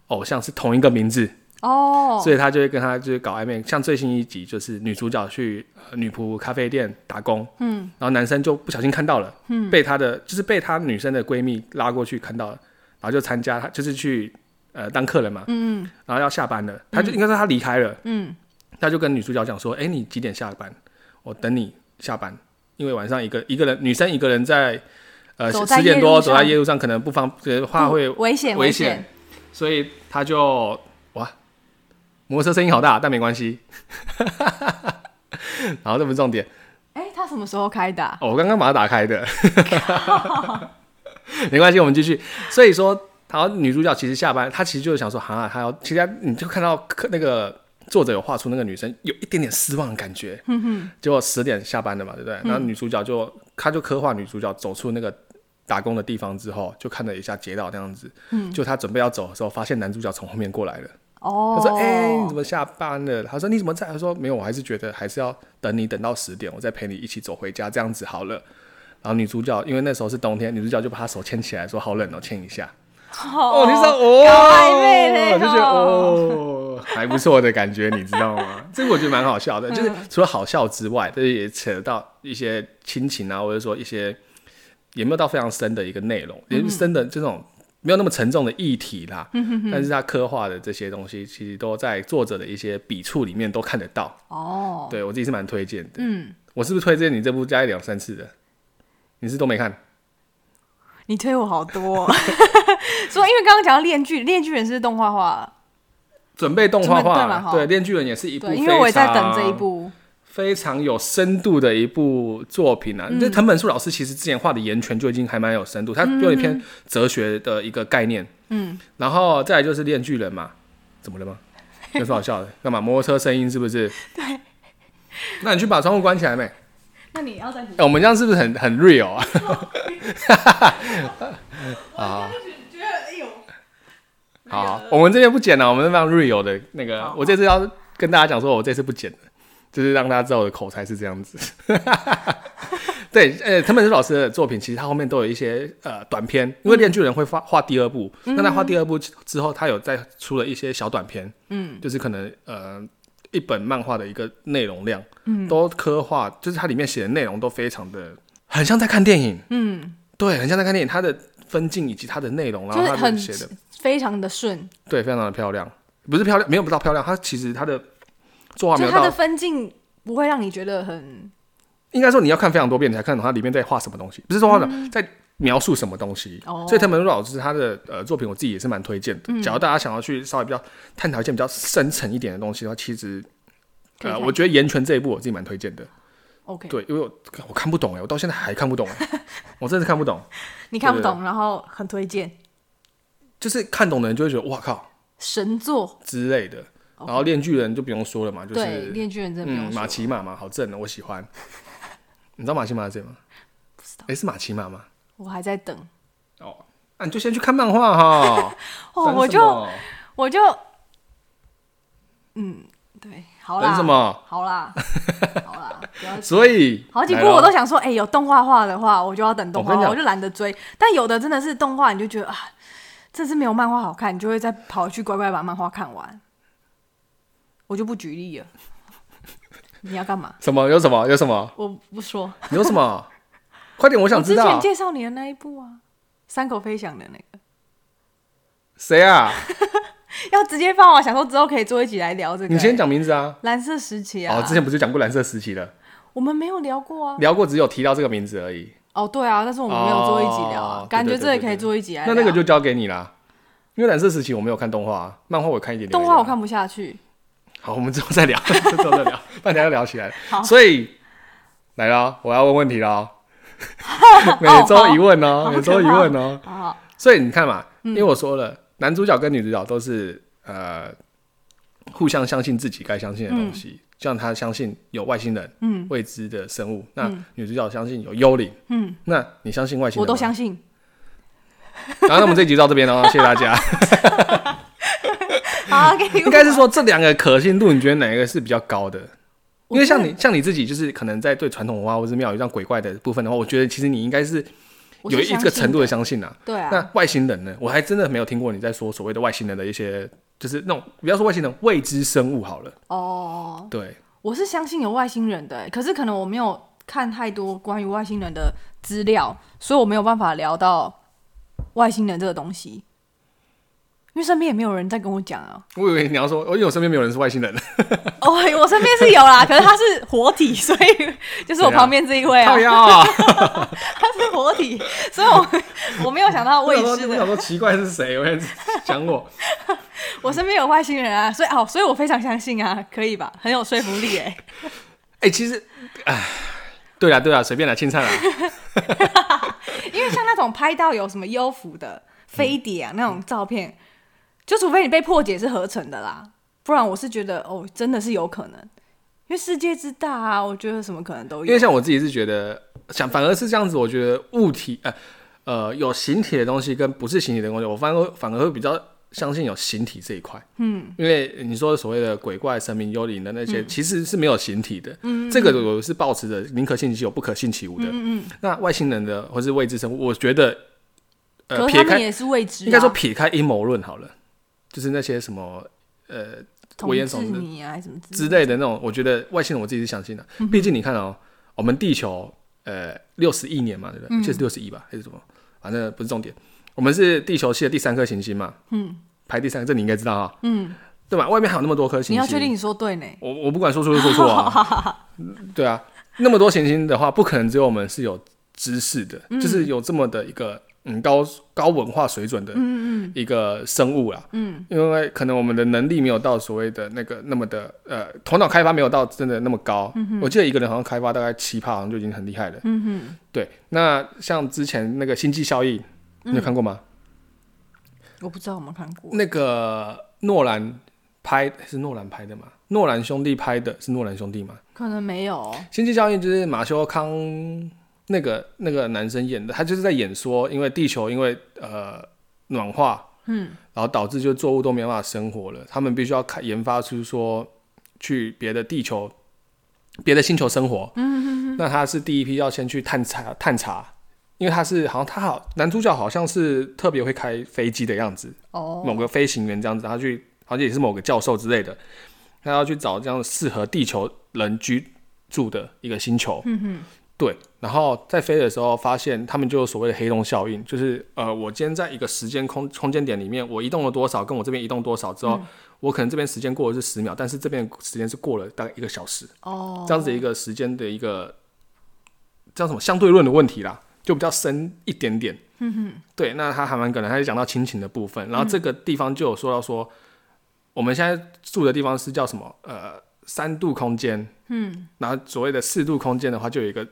偶像是同一个名字。哦，oh. 所以他就会跟他就是搞暧昧，像最新一集就是女主角去、呃、女仆咖啡店打工，嗯，然后男生就不小心看到了，嗯，被他的就是被他女生的闺蜜拉过去看到了，然后就参加他就是去呃当客人嘛，嗯嗯，然后要下班了，他就、嗯、应该说他离开了，嗯，他就跟女主角讲说，哎、欸，你几点下班？我等你下班，因为晚上一个一个人女生一个人在呃十点多走在夜路上可能不方便，话会危险危险，所以他就。摩托车声音好大，但没关系。(laughs) 然后这不是重点。哎、欸，他什么时候开的、啊哦？我刚刚把它打开的。(laughs) 没关系，我们继续。所以说，然后女主角其实下班，她其实就是想说，哈、啊，她要，其实你就看到那个作者有画出那个女生有一点点失望的感觉。嗯哼。结果十点下班了嘛，对不对？然后女主角就，她就刻画女主角走出那个打工的地方之后，就看了一下街道这样子。嗯。就她准备要走的时候，发现男主角从后面过来了。哦。他说：“哎、欸，你怎么下班了？”他说：“你怎么在？”他说：“没有，我还是觉得还是要等你等到十点，我再陪你一起走回家，这样子好了。”然后女主角因为那时候是冬天，女主角就把她手牵起来，说：“好冷哦，牵一下。(laughs) 哦”哦，你说哦，我就觉得哦，(laughs) 还不错的感觉，你知道吗？(laughs) 这个我觉得蛮好笑的，就是除了好笑之外，这也扯到一些亲情啊，或者说一些也没有到非常深的一个内容，嗯、也深的这种没有那么沉重的议题啦。嗯、但是他刻画的这些东西，其实都在作者的一些笔触里面都看得到。哦，对我自己是蛮推荐的。嗯，我是不是推荐你这部加一两三次的？你是都没看？你推我好多，(laughs) 喔，说因为刚刚讲到《链锯》，《链锯人》是动画化，准备动画化，对，《链锯人》也是一部，因为我也在等这一部非常有深度的一部作品啊。这、嗯、藤本树老师其实之前画的《岩泉》就已经还蛮有深度，他有一篇哲学的一个概念，嗯，然后再来就是《链巨人》嘛，怎么了吗？有什么好笑的？干嘛？摩托车声音是不是？(laughs) 对，那你去把窗户关起来没？那你要在、欸……我们这样是不是很很 real 啊？(laughs) 好，好，我们这边不剪了，我们这边 real 的那个。我这次要跟大家讲说，我这次不剪的，就是让大家知道我的口才是这样子。(laughs) 对，呃、欸，藤本树老师的作品，其实他后面都有一些呃短片，因为链锯人会画画第二部，那、嗯、他画第二部之后，他有再出了一些小短片，嗯，就是可能呃。一本漫画的一个内容量，嗯，都刻画，就是它里面写的内容都非常的，很像在看电影，嗯，对，很像在看电影，它的分镜以及它的内容，然后它写的非常的顺，对，非常的漂亮，不是漂亮，没有不到漂亮，它其实它的作画没有到，它的分镜不会让你觉得很，应该说你要看非常多遍你才看懂它里面在画什么东西，不是说画在。描述什么东西？哦、所以藤本树老师他的呃作品，我自己也是蛮推荐的。嗯、假如大家想要去稍微比较探讨一些比较深层一点的东西的话，其实呃，我觉得《岩泉》这一部我自己蛮推荐的。OK，对，因为我我看不懂哎，我到现在还看不懂哎，(laughs) 我真的是看不懂。你看不懂，然后很推荐，就是看懂的人就会觉得哇靠，神作之类的。然后《链锯人》就不用说了嘛，就是《链锯人》真的嗯，马奇马嘛，好正的，我喜欢。(laughs) 你知道马奇马是谁吗？不知道。哎，是马奇马吗？我还在等哦，那、啊、你就先去看漫画哈。(laughs) 哦，我就我就，嗯，对，好啦，等什么？好啦，(laughs) 好啦，所以好几部我都想说，哎、欸，有动画化的话，我就要等动画，我，我就懒得追。但有的真的是动画，你就觉得啊，这是没有漫画好看，你就会再跑去乖乖把漫画看完。我就不举例了。你要干嘛？什么？有什么？有什么？我不说。有什么？快点，我想知道。之前介绍你的那一部啊，三口飞翔的那个。谁啊？(laughs) 要直接放我想说之后可以做一起来聊这个。你先讲名字啊。蓝色时期啊。哦，之前不是讲过蓝色时期了？我们没有聊过啊。聊过，只有提到这个名字而已。哦，对啊，但是我们没有做一集聊啊。感觉这也可以做一集来聊。那那个就交给你啦，因为蓝色时期我没有看动画，漫画我看一点点。动画我看不下去。好，我们之后再聊，(laughs) 之后再聊，半天要聊起来。好，所以来了，我要问问题了。(laughs) 每周一问哦，每周一问哦。(laughs) 所以你看嘛，因为我说了，男主角跟女主角都是呃互相相信自己该相信的东西，像他相信有外星人，嗯，未知的生物。那女主角相信有幽灵，嗯，那你相信外星人？我都相信。然后那我们这集就到这边哦，谢谢大家。好，(laughs) 应该是说这两个可信度，你觉得哪一个是比较高的？因为像你像你自己，就是可能在对传统文化或是庙宇这样鬼怪的部分的话，我觉得其实你应该是有一个程度的相信啊。对啊。那外星人呢？我还真的没有听过你在说所谓的外星人的一些，就是那种不要说外星人，未知生物好了。哦。对。我是相信有外星人的，可是可能我没有看太多关于外星人的资料，所以我没有办法聊到外星人这个东西。因为身边也没有人在跟我讲啊，我以为你要说，因为我身边没有人是外星人。(laughs) 哦，我身边是有啦，可是他是活体，所以就是我旁边这一位啊。(laughs) 他是活体，所以我我没有想到未知的。我想说奇怪是谁？我讲我，(laughs) 我身边有外星人啊，所以哦，所以我非常相信啊，可以吧？很有说服力哎。哎、欸，其实，哎，对啊，对啊，随便来，青菜啦。因为像那种拍到有什么幽浮的飞碟啊、嗯、那种照片，就除非你被破解是合成的啦，不然我是觉得哦，真的是有可能。因为世界之大啊，我觉得什么可能都有。因为像我自己是觉得，想反而是这样子，我觉得物体，呃呃，有形体的东西跟不是形体的东西，我反而反而会比较。相信有形体这一块，嗯，因为你说所谓的鬼怪、神明、幽灵的那些，其实是没有形体的，嗯，这个我是保持着宁可信其有，不可信其无的，嗯，那外星人的或是未知生物，我觉得，呃，撇开也是未知，应该说撇开阴谋论好了，就是那些什么呃危言耸听啊什么之类的那种，我觉得外星人我自己是相信的，毕竟你看哦，我们地球呃六十亿年嘛，对不对？就是六十亿吧，还是什么？反正不是重点。我们是地球系的第三颗行星嘛？嗯，排第三个，这你应该知道啊。嗯，对吧？外面还有那么多颗行星，你要确定你说对呢？我我不管说错就说错啊。(laughs) 对啊，那么多行星的话，不可能只有我们是有知识的，嗯、就是有这么的一个嗯高高文化水准的一个生物啦。嗯，因为可能我们的能力没有到所谓的那个那么的呃头脑开发没有到真的那么高。嗯，我记得一个人好像开发大概七趴，好像就已经很厉害了。嗯哼，对。那像之前那个星际效应。你有看过吗？我不知道有没有看过。那个诺兰拍是诺兰拍的吗？诺兰兄弟拍的是诺兰兄弟吗？可能没有。星际效应就是马修康那个那个男生演的，他就是在演说，因为地球因为呃暖化，嗯，然后导致就作物都没办法生活了，他们必须要开研发出说去别的地球、别的星球生活。嗯哼哼。那他是第一批要先去探查探查。因为他是好像他好男主角好像是特别会开飞机的样子，oh. 某个飞行员这样子，他去好像也是某个教授之类的，他要去找这样适合地球人居住的一个星球。嗯哼，对。然后在飞的时候发现他们就有所谓的黑洞效应，就是呃，我今天在一个时间空空间点里面，我移动了多少，跟我这边移动多少之后，嗯、我可能这边时间过的是十秒，但是这边时间是过了大概一个小时。哦，oh. 这样子一个时间的一个叫什么相对论的问题啦。就比较深一点点，嗯哼，对，那他还蛮可能，他就讲到亲情的部分，然后这个地方就有说到说，我们现在住的地方是叫什么？呃，三度空间，嗯，然后所谓的四度空间的话，就有一个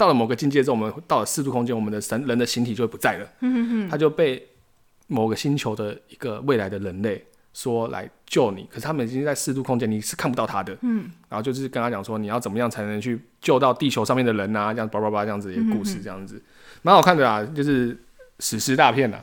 到了某个境界之后，我们到了四度空间，我们的神人的形体就会不在了，嗯哼哼，他就被某个星球的一个未来的人类。说来救你，可是他们已经在四度空间，你是看不到他的。嗯，然后就是跟他讲说，你要怎么样才能去救到地球上面的人啊？这样叭叭叭这样子一个故事，这样子蛮、嗯、好看的啊，就是史诗大片呐。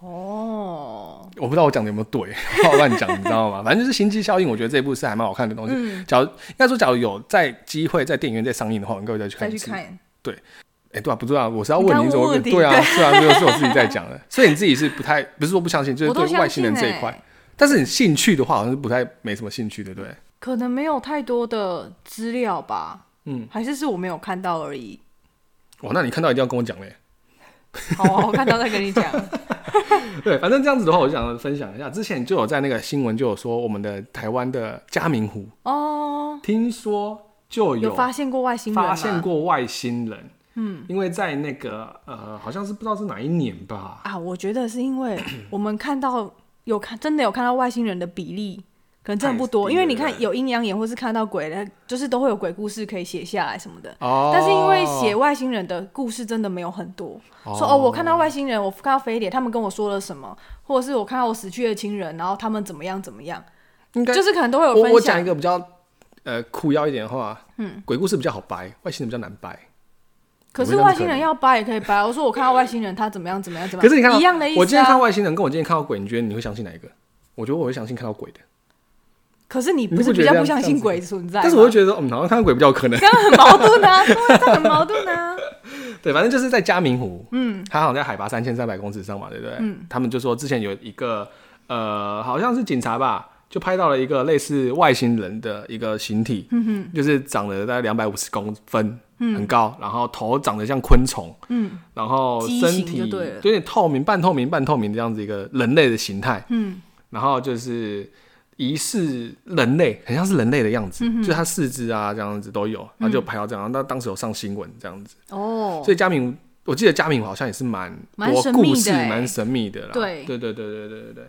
哦，我不知道我讲的有没有对，(laughs) 我乱讲，你知道吗？反正就是星际效应，我觉得这一部是还蛮好看的东西。嗯、假如应该说，假如有在机会在电影院再上映的话，我们各位再去看一看。对，哎、欸，对啊，不知道，我是要问你怎么？对啊，是啊，没有是我自己在讲的，(laughs) 所以你自己是不太不是说不相信，就是对外星人这一块。但是你兴趣的话，好像是不太没什么兴趣，对不对？可能没有太多的资料吧。嗯，还是是我没有看到而已。哇，那你看到一定要跟我讲嘞。(laughs) 好啊，我看到再跟你讲。(laughs) 对，反正这样子的话，我就想分享一下。之前就有在那个新闻就有说，我们的台湾的嘉明湖哦，听说就有，有发现过外星人，发现过外星人。嗯，因为在那个呃，好像是不知道是哪一年吧。啊，我觉得是因为我们看到。有看真的有看到外星人的比例，可能真的不多，因为你看有阴阳眼或是看到鬼的，就是都会有鬼故事可以写下来什么的。哦。但是因为写外星人的故事真的没有很多，说哦，我看到外星人，我看到飞碟，他们跟我说了什么，或者是我看到我死去的亲人，然后他们怎么样怎么样，应该就是可能都会有分享。我讲一个比较呃苦要一点的话，嗯，鬼故事比较好掰，外星人比较难掰。可是外星人要掰也可以掰。我说我看到外星人，他怎么样怎么样怎么样。可是你看到一样的意思。我今天看外星人，跟我今天看到鬼，你觉得你会相信哪一个？我觉得我会相信看到鬼的。可是你不是比较不相信鬼存在？但是我会觉得，嗯，好像看到鬼比较有可能。这样很矛盾啊，这很矛盾啊。(laughs) 对，反正就是在嘉明湖，(laughs) 嗯，它好像在海拔三千三百公尺上嘛，对不对？嗯。他们就说之前有一个呃，好像是警察吧。就拍到了一个类似外星人的一个形体，嗯、哼就是长得大概两百五十公分，嗯、很高，然后头长得像昆虫，嗯、然后身体有点透明、半透明、半透明这样子一个人类的形态，嗯、然后就是疑似人类，很像是人类的样子，嗯、就是他四肢啊这样子都有，然后就拍到这样，那、嗯、当时有上新闻这样子，哦，所以嘉明，我记得嘉明好像也是蛮多故事、蛮神秘的啦，对，对对对对对对对。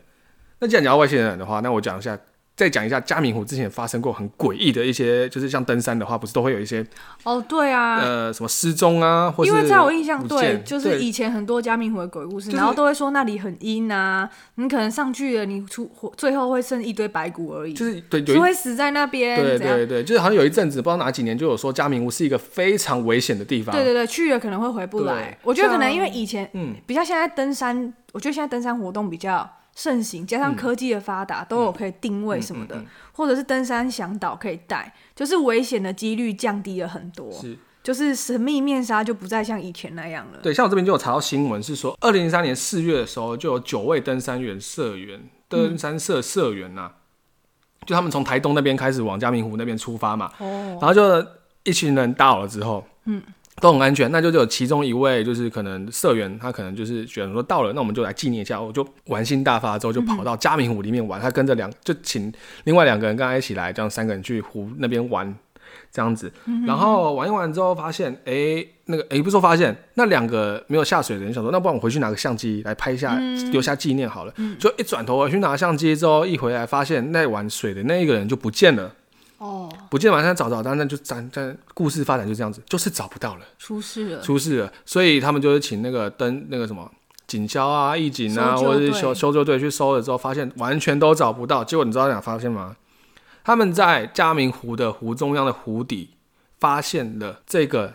那既然讲到外星人的话，那我讲一下再讲一下嘉明湖之前发生过很诡异的一些，就是像登山的话，不是都会有一些哦，对啊，呃，什么失踪啊，或是因为在我印象，对，就是以前很多嘉明湖的鬼故事，就是、然后都会说那里很阴啊，你可能上去了，你出最后会剩一堆白骨而已，就是对，就会死在那边。对对对，就是好像有一阵子不知道哪几年就有说嘉明湖是一个非常危险的地方。对对对，去了可能会回不来。我觉得可能因为以前嗯，比较现在登山，我觉得现在登山活动比较。盛行，加上科技的发达，嗯、都有可以定位什么的，或者是登山向导可以带，就是危险的几率降低了很多。是，就是神秘面纱就不再像以前那样了。对，像我这边就有查到新闻，是说二零零三年四月的时候，就有九位登山员社员、登山社社员呐、啊，嗯、就他们从台东那边开始往嘉明湖那边出发嘛，哦、然后就一群人到了之后，嗯。都很安全，那就只有其中一位，就是可能社员，他可能就是觉得说到了，那我们就来纪念一下，我就玩心大发之后就跑到嘉明湖里面玩，嗯、他跟着两就请另外两个人跟他一起来，这样三个人去湖那边玩，这样子，嗯、然后玩一玩之后发现，哎、欸，那个哎、欸、不是说发现那两个没有下水的人想说，那不然我回去拿个相机来拍一下，嗯、留下纪念好了，嗯、就一转头回去拿相机之后一回来发现那玩水的那一个人就不见了。哦，不见晚上找找，但那就咱咱故事发展就这样子，就是找不到了，出事了，出事了，所以他们就是请那个登那个什么警消啊、义警啊，或者是修搜救队去搜了之后，发现完全都找不到。结果你知道在哪发现吗？他们在嘉明湖的湖中央的湖底发现了这个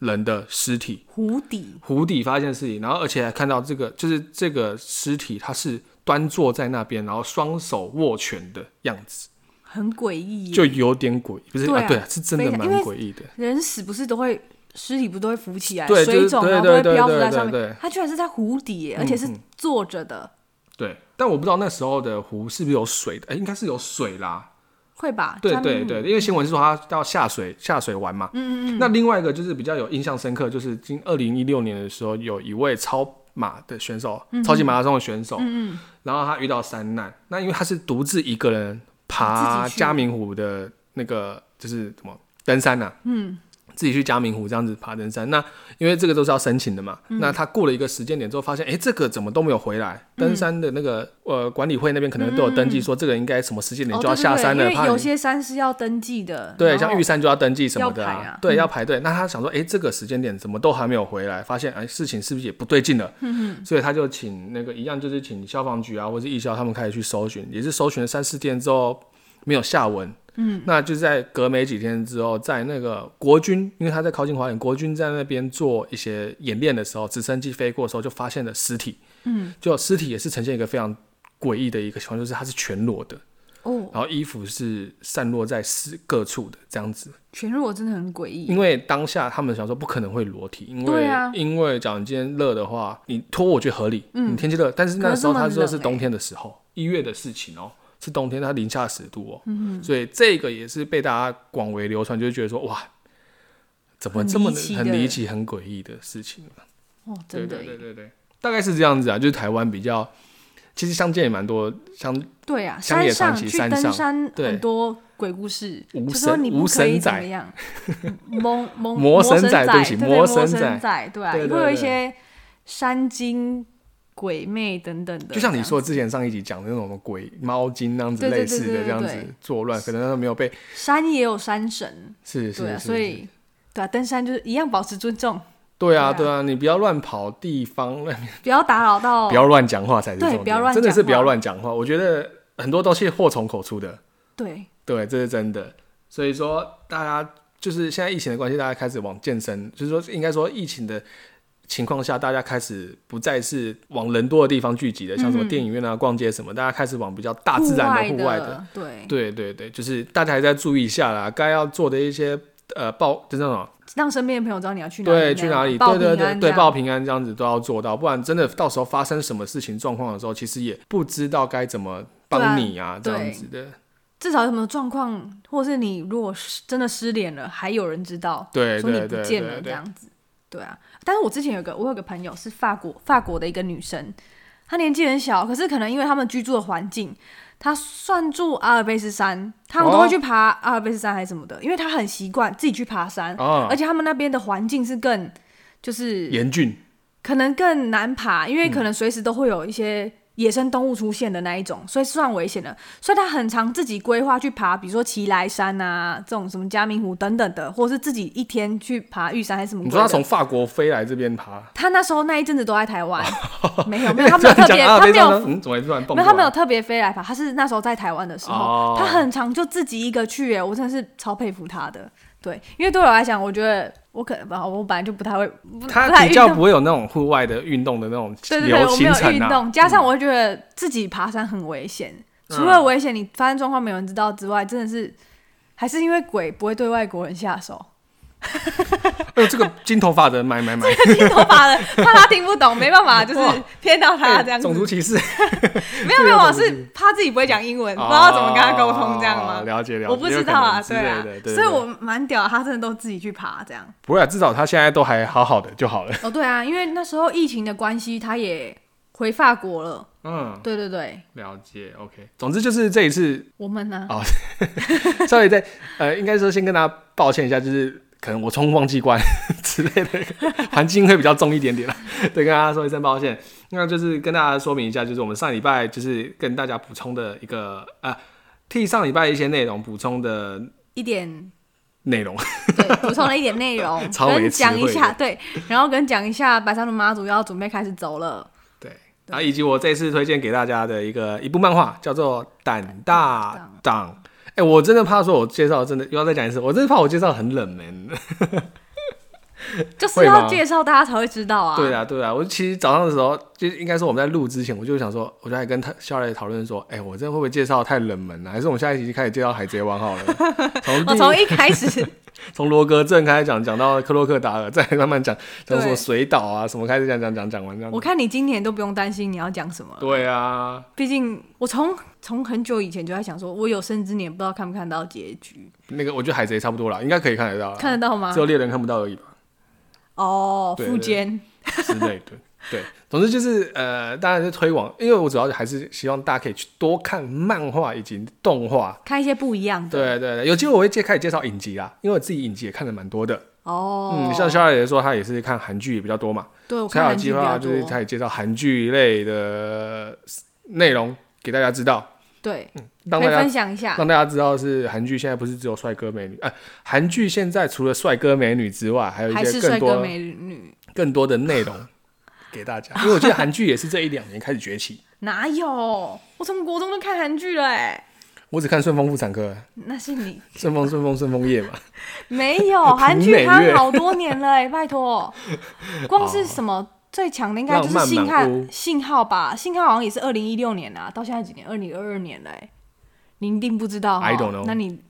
人的尸体，湖底湖底发现尸体，然后而且还看到这个就是这个尸体，他是端坐在那边，然后双手握拳的样子。很诡异，就有点诡异，不是啊？对啊，是真的蛮诡异的。人死不是都会尸体不都会浮起来，水肿然后都会漂浮在上面。他居然是在湖底，而且是坐着的。对，但我不知道那时候的湖是不是有水的？哎，应该是有水啦，会吧？对对对，因为新闻是说他要下水下水玩嘛。嗯嗯嗯。那另外一个就是比较有印象深刻，就是今二零一六年的时候，有一位超马的选手，超级马拉松的选手，嗯嗯，然后他遇到山难，那因为他是独自一个人。爬嘉明湖的那个就是什么登山呐、啊？嗯，自己去嘉明湖这样子爬登山。那因为这个都是要申请的嘛。嗯、那他过了一个时间点之后，发现哎、欸，这个怎么都没有回来？嗯、登山的那个呃管理会那边可能都有登记，说这个人应该什么时间点就要下山了。因为有些山是要登记的。对，像玉山就要登记什么的啊。啊对，要排队。嗯、那他想说，哎、欸，这个时间点怎么都还没有回来？发现哎、欸，事情是不是也不对劲了？(laughs) 所以他就请那个一样，就是请消防局啊，或者义消他们开始去搜寻，也是搜寻了三四天之后。没有下文，嗯，那就在隔没几天之后，在那个国军，因为他在靠近华远，国军在那边做一些演练的时候，直升机飞过的时候就发现了尸体，嗯，就尸体也是呈现一个非常诡异的一个情况，就是它是全裸的，哦，然后衣服是散落在四各处的这样子，全裸真的很诡异，因为当下他们想说不可能会裸体，因为、啊、因为假如今天热的话，你脱我觉得合理，嗯，你天气热，但是那时候他说是冬天的时候，一月的事情哦。是冬天，它零下十度哦、所以这个也是被大家广为流传，就是觉得说哇，怎么这么很离奇、很诡异的事情哦，真的，对对对对，大概是这样子啊，就是台湾比较，其实相见也蛮多，像对啊，乡野传奇山上。很多鬼故事，就说你不可以怎么样，(laughs) 魔魔魔神仔，对不起，魔神仔，对啊，会有一些山精。鬼魅等等的，就像你说之前上一集讲的那种鬼猫精那样子类似的这样子作乱，可能他没有被山也有山神，是是，所以对啊，登山就是一样保持尊重。对啊对啊，你不要乱跑地方，(laughs) 不要打扰到，不要乱讲话才是重点，不要乱，真的是不要乱讲话。我觉得很多都是祸从口出的，对对，这是真的。所以说，大家就是现在疫情的关系，大家开始往健身，就是说应该说疫情的。情况下，大家开始不再是往人多的地方聚集的，像什么电影院啊、逛街什么，大家开始往比较大自然的户外的，对。对对对，就是大家还在注意一下啦，该要做的一些呃报，就那种让身边的朋友知道你要去哪里，对，去哪里，对对对对，报平安这样子都要做到，不然真的到时候发生什么事情状况的时候，其实也不知道该怎么帮你啊，这样子的。至少有什么状况，或是你如果真的失联了，还有人知道，对，说你不见了这样子。对啊，但是我之前有个，我有个朋友是法国法国的一个女生，她年纪很小，可是可能因为他们居住的环境，她算住阿尔卑斯山，他们都会去爬阿尔卑斯山还是什么的，哦、因为她很习惯自己去爬山，哦、而且他们那边的环境是更就是严峻，可能更难爬，因为可能随时都会有一些野生动物出现的那一种，所以算危险的。所以他很常自己规划去爬，比如说奇莱山啊，这种什么嘉明湖等等的，或者是自己一天去爬玉山还是什么。你说他从法国飞来这边爬？他那时候那一阵子都在台湾，(laughs) 没有没有，他没有特别，他没有，嗯，怎么突然蹦？没有，他没有特别飞来爬，他是那时候在台湾的时候，哦、他很常就自己一个去，哎，我真的是超佩服他的。对，因为对我来讲，我觉得。我可能吧，我本来就不太会，他比较不会有那种户外的运动的那种。对对对，我没有运动，加上我会觉得自己爬山很危险，嗯、除了危险你发生状况没有人知道之外，真的是还是因为鬼不会对外国人下手。(laughs) 呃，这个金头发的买买买，(laughs) 这个金头发的怕他听不懂，没办法，就是骗到他这样子。种族歧视？(laughs) 没有没有，是怕自己不会讲英文，不知道怎么跟他沟通这样吗？了解了解，我不知道啊，对啊，所以我蛮屌，他真的都自己去爬这样。不会啊，至少他现在都还好好的就好了。哦，对啊，因为那时候疫情的关系，他也回法国了。嗯，对对对，了解。OK，总之就是这一次我们呢，哦，稍微在呃，应该说先跟大家抱歉一下，就是。可能我冲忘记关 (laughs) 之类的，环境会比较重一点点了。(laughs) 对，跟大家说一声抱歉。那就是跟大家说明一下，就是我们上礼拜就是跟大家补充的一个啊，替上礼拜一些内容补充的一点内容，对，补充了一点内容，(laughs) 跟讲一下，对，然后跟讲一下白沙屯妈祖要准备开始走了，对，然后以及我这次推荐给大家的一个一部漫画，叫做《胆大党》。我真的怕说，我介绍真的又要再讲一次，我真的怕我介绍很冷门，(laughs) 就是要介绍大家才会知道啊。对啊，对啊，我其实早上的时候就应该说我们在录之前，我就想说，我就还跟他肖磊讨论说，哎、欸，我这会不会介绍太冷门了？还是我们下一集就开始介绍海贼王好了？(laughs) 从我从一开始。(laughs) 从罗格镇开始讲，讲到克洛克达尔，再慢慢讲，讲什么水岛啊，什么开始讲讲讲讲完这样。我看你今年都不用担心你要讲什么。对啊，毕竟我从从很久以前就在想说，我有生之年不知道看不看到结局。那个我觉得海贼差不多了，应该可以看得到。看得到吗？只有猎人看不到而已吧。哦，富坚之类的。对，总之就是呃，当然是推广，因为我主要还是希望大家可以去多看漫画以及动画，看一些不一样的。对对对，有机会我会介开始介绍影集啦，因为我自己影集也看的蛮多的。哦，嗯，像肖爷爷说她也是看韩剧也比较多嘛，对，我看韩剧比较多。就是他也介绍韩剧类的内容给大家知道。对，嗯，可以分享一下，让大家知道是韩剧现在不是只有帅哥美女，哎，韩剧现在除了帅哥美女之外，还有一些更多美女更多的内容。(laughs) 给大家，因为我记得韩剧也是这一两年开始崛起。(laughs) 哪有？我从国中就看韩剧了哎。我只看《顺风妇产科》。(laughs) 那是你。顺风顺风顺风夜嘛。没有，韩剧看好多年了哎，拜托。光是什么最强的，应该就是信号信号吧？信号好像也是二零一六年啊，到现在几年？二零二二年了哎。你一定不知道哈。I don't know。那你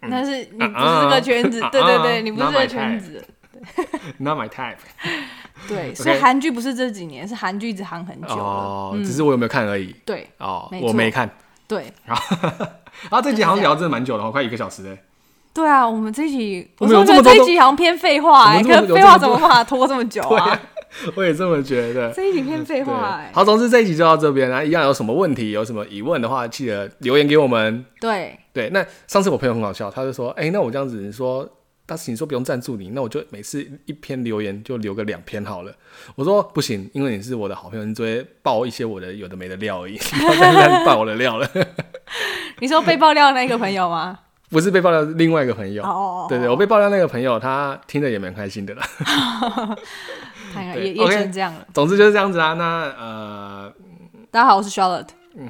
那是 (laughs) 你不是这个圈子？对对对，你不是这个圈子。(laughs) Not my type。对，(laughs) 所以韩剧不是这几年，是韩剧一直韩很久哦，只是我有没有看而已。对，哦，我没看。对，然后这集好像聊真的蛮久了，快一个小时嘞。对啊，我们这集，我说这一集好像偏废话，哎，废话怎么把它拖这么久啊？(laughs) 我也这么觉得。这一集偏废话，哎。好，总之这一集就到这边，然后一样有什么问题、有什么疑问的话，记得留言给我们。对对，那上次我朋友很好笑，他就说，哎，那我这样子你说。但是你说不用赞助你，那我就每次一篇留言就留个两篇好了。我说不行，因为你是我的好朋友，你只会爆一些我的有的没的料而已，不要再爆我的料了。你说被爆料的那个朋友吗？(laughs) 不是被爆料，另外一个朋友。哦，对对，我被爆料那个朋友，他听着也蛮开心的啦。(laughs) 也也只能这样了。总之就是这样子啊。那呃，大家好，我是 Charlotte。(laughs) 嗯，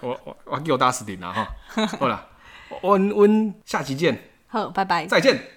我我我给我打死顶了哈。好了，温温，下期见。好，拜拜，再见。